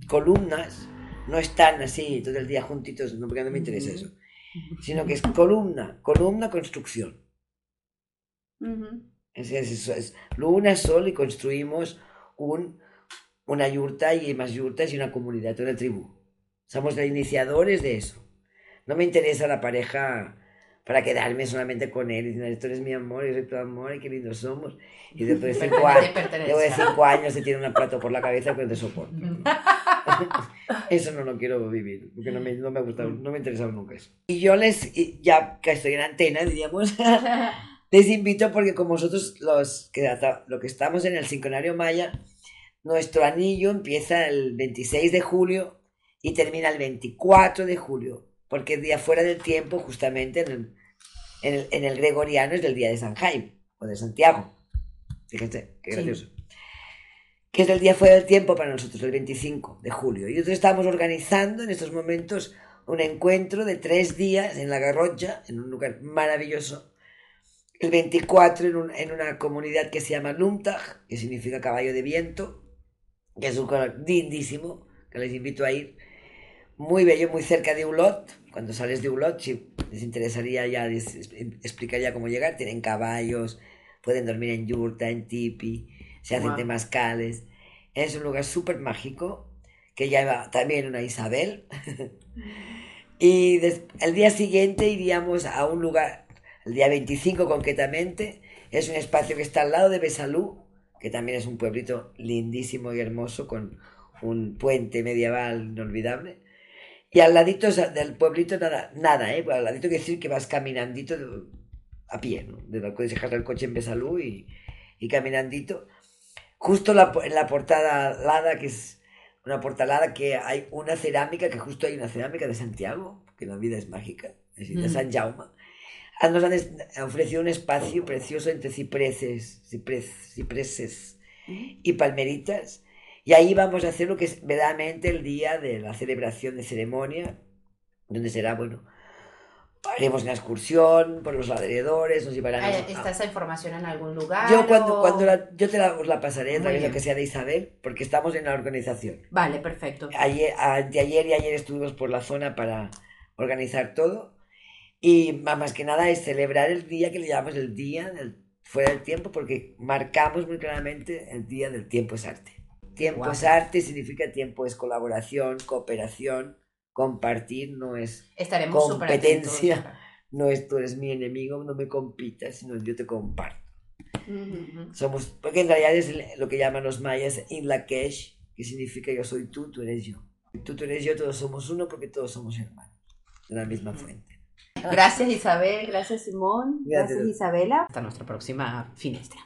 columnas, no están así todo el día juntitos, no, porque no me interesa eso, sino que es columna, columna, construcción. Ujú. Es, es, eso, es luna, sol y construimos un, una yurta y más yurtas y una comunidad, una tribu. Somos los iniciadores de eso. No me interesa la pareja para quedarme solamente con él y decir, tú eres mi amor, yo soy tu amor, y qué lindos somos. Y después de cinco, años, de cinco años se tiene un plato por la cabeza que no te soporto. [laughs] Eso no lo quiero vivir, porque no me, no me ha gustado, no me ha interesado nunca eso. Y yo les, ya que estoy en antena, diríamos, [laughs] les invito porque como nosotros los que, lo que estamos en el sincronario maya, nuestro anillo empieza el 26 de julio y termina el 24 de julio, porque el día fuera del tiempo, justamente en el, en el, en el gregoriano, es del día de San Jaime o de Santiago. Fíjense, qué Sí. gracioso. Que es el día fuera del tiempo para nosotros, el 25 de julio. Y nosotros estamos organizando en estos momentos un encuentro de tres días en la Garrocha, en un lugar maravilloso, el 24 en, un- en una comunidad que se llama Lumtag, que significa caballo de viento, que es un lugar lindísimo, que les invito a ir. Muy bello, muy cerca de Ulot. Cuando sales de Ulot, si les interesaría ya, les es- explicaría cómo llegar. Tienen caballos, pueden dormir en yurta, en tipi, se hacen Guau. temazcales. Es un lugar súper mágico que lleva también una Isabel. [laughs] y des- el día siguiente iríamos a un lugar, el día 25 concretamente, es un espacio que está al lado de Besalú, que también es un pueblito lindísimo y hermoso con un puente medieval inolvidable. Y al ladito del pueblito nada, nada, ¿eh? Al ladito quiere decir que vas caminandito a pie, ¿no? Puedes dejar el coche en Besalú y, y caminandito. Justo la, en la portada alada, que es una portalada que hay una cerámica, que justo hay una cerámica de Santiago, que la vida es mágica, es decir, de Mm. San Jaume. Ah, Nos han ofrecido un espacio precioso entre cipreses, cipres- cipreses y palmeritas. Y ahí vamos a hacer lo que es verdaderamente el día de la celebración de ceremonia, donde será, bueno, haremos una excursión por los alrededores, nos llevarán... Ay, a- ¿Está esa información en algún lugar? yo cuando, o- cuando la, yo te la, os la pasaré a través de lo que sea de Isabel, porque estamos en la organización. Vale, perfecto. Ayer, anteayer y ayer estuvimos por la zona para organizar todo. Y más que nada es celebrar el día que le llamamos el día del, fuera del tiempo, porque marcamos muy claramente el día del tiempo es arte. Tiempo Guau. es arte significa tiempo es colaboración, cooperación, compartir, no es, Estaremos Competencia. [laughs] no es tú eres mi enemigo, no me compitas, sino yo te comparto. Ujú. Somos, porque en realidad es lo que llaman los mayas in Lakesh, que significa yo soy tú, tú eres yo. Tú, tú eres yo, todos somos uno porque todos somos hermanos, de la misma fuente. Gracias Isabel, gracias Simón, Gracias. gracias Isabela. Hasta nuestra próxima finestra.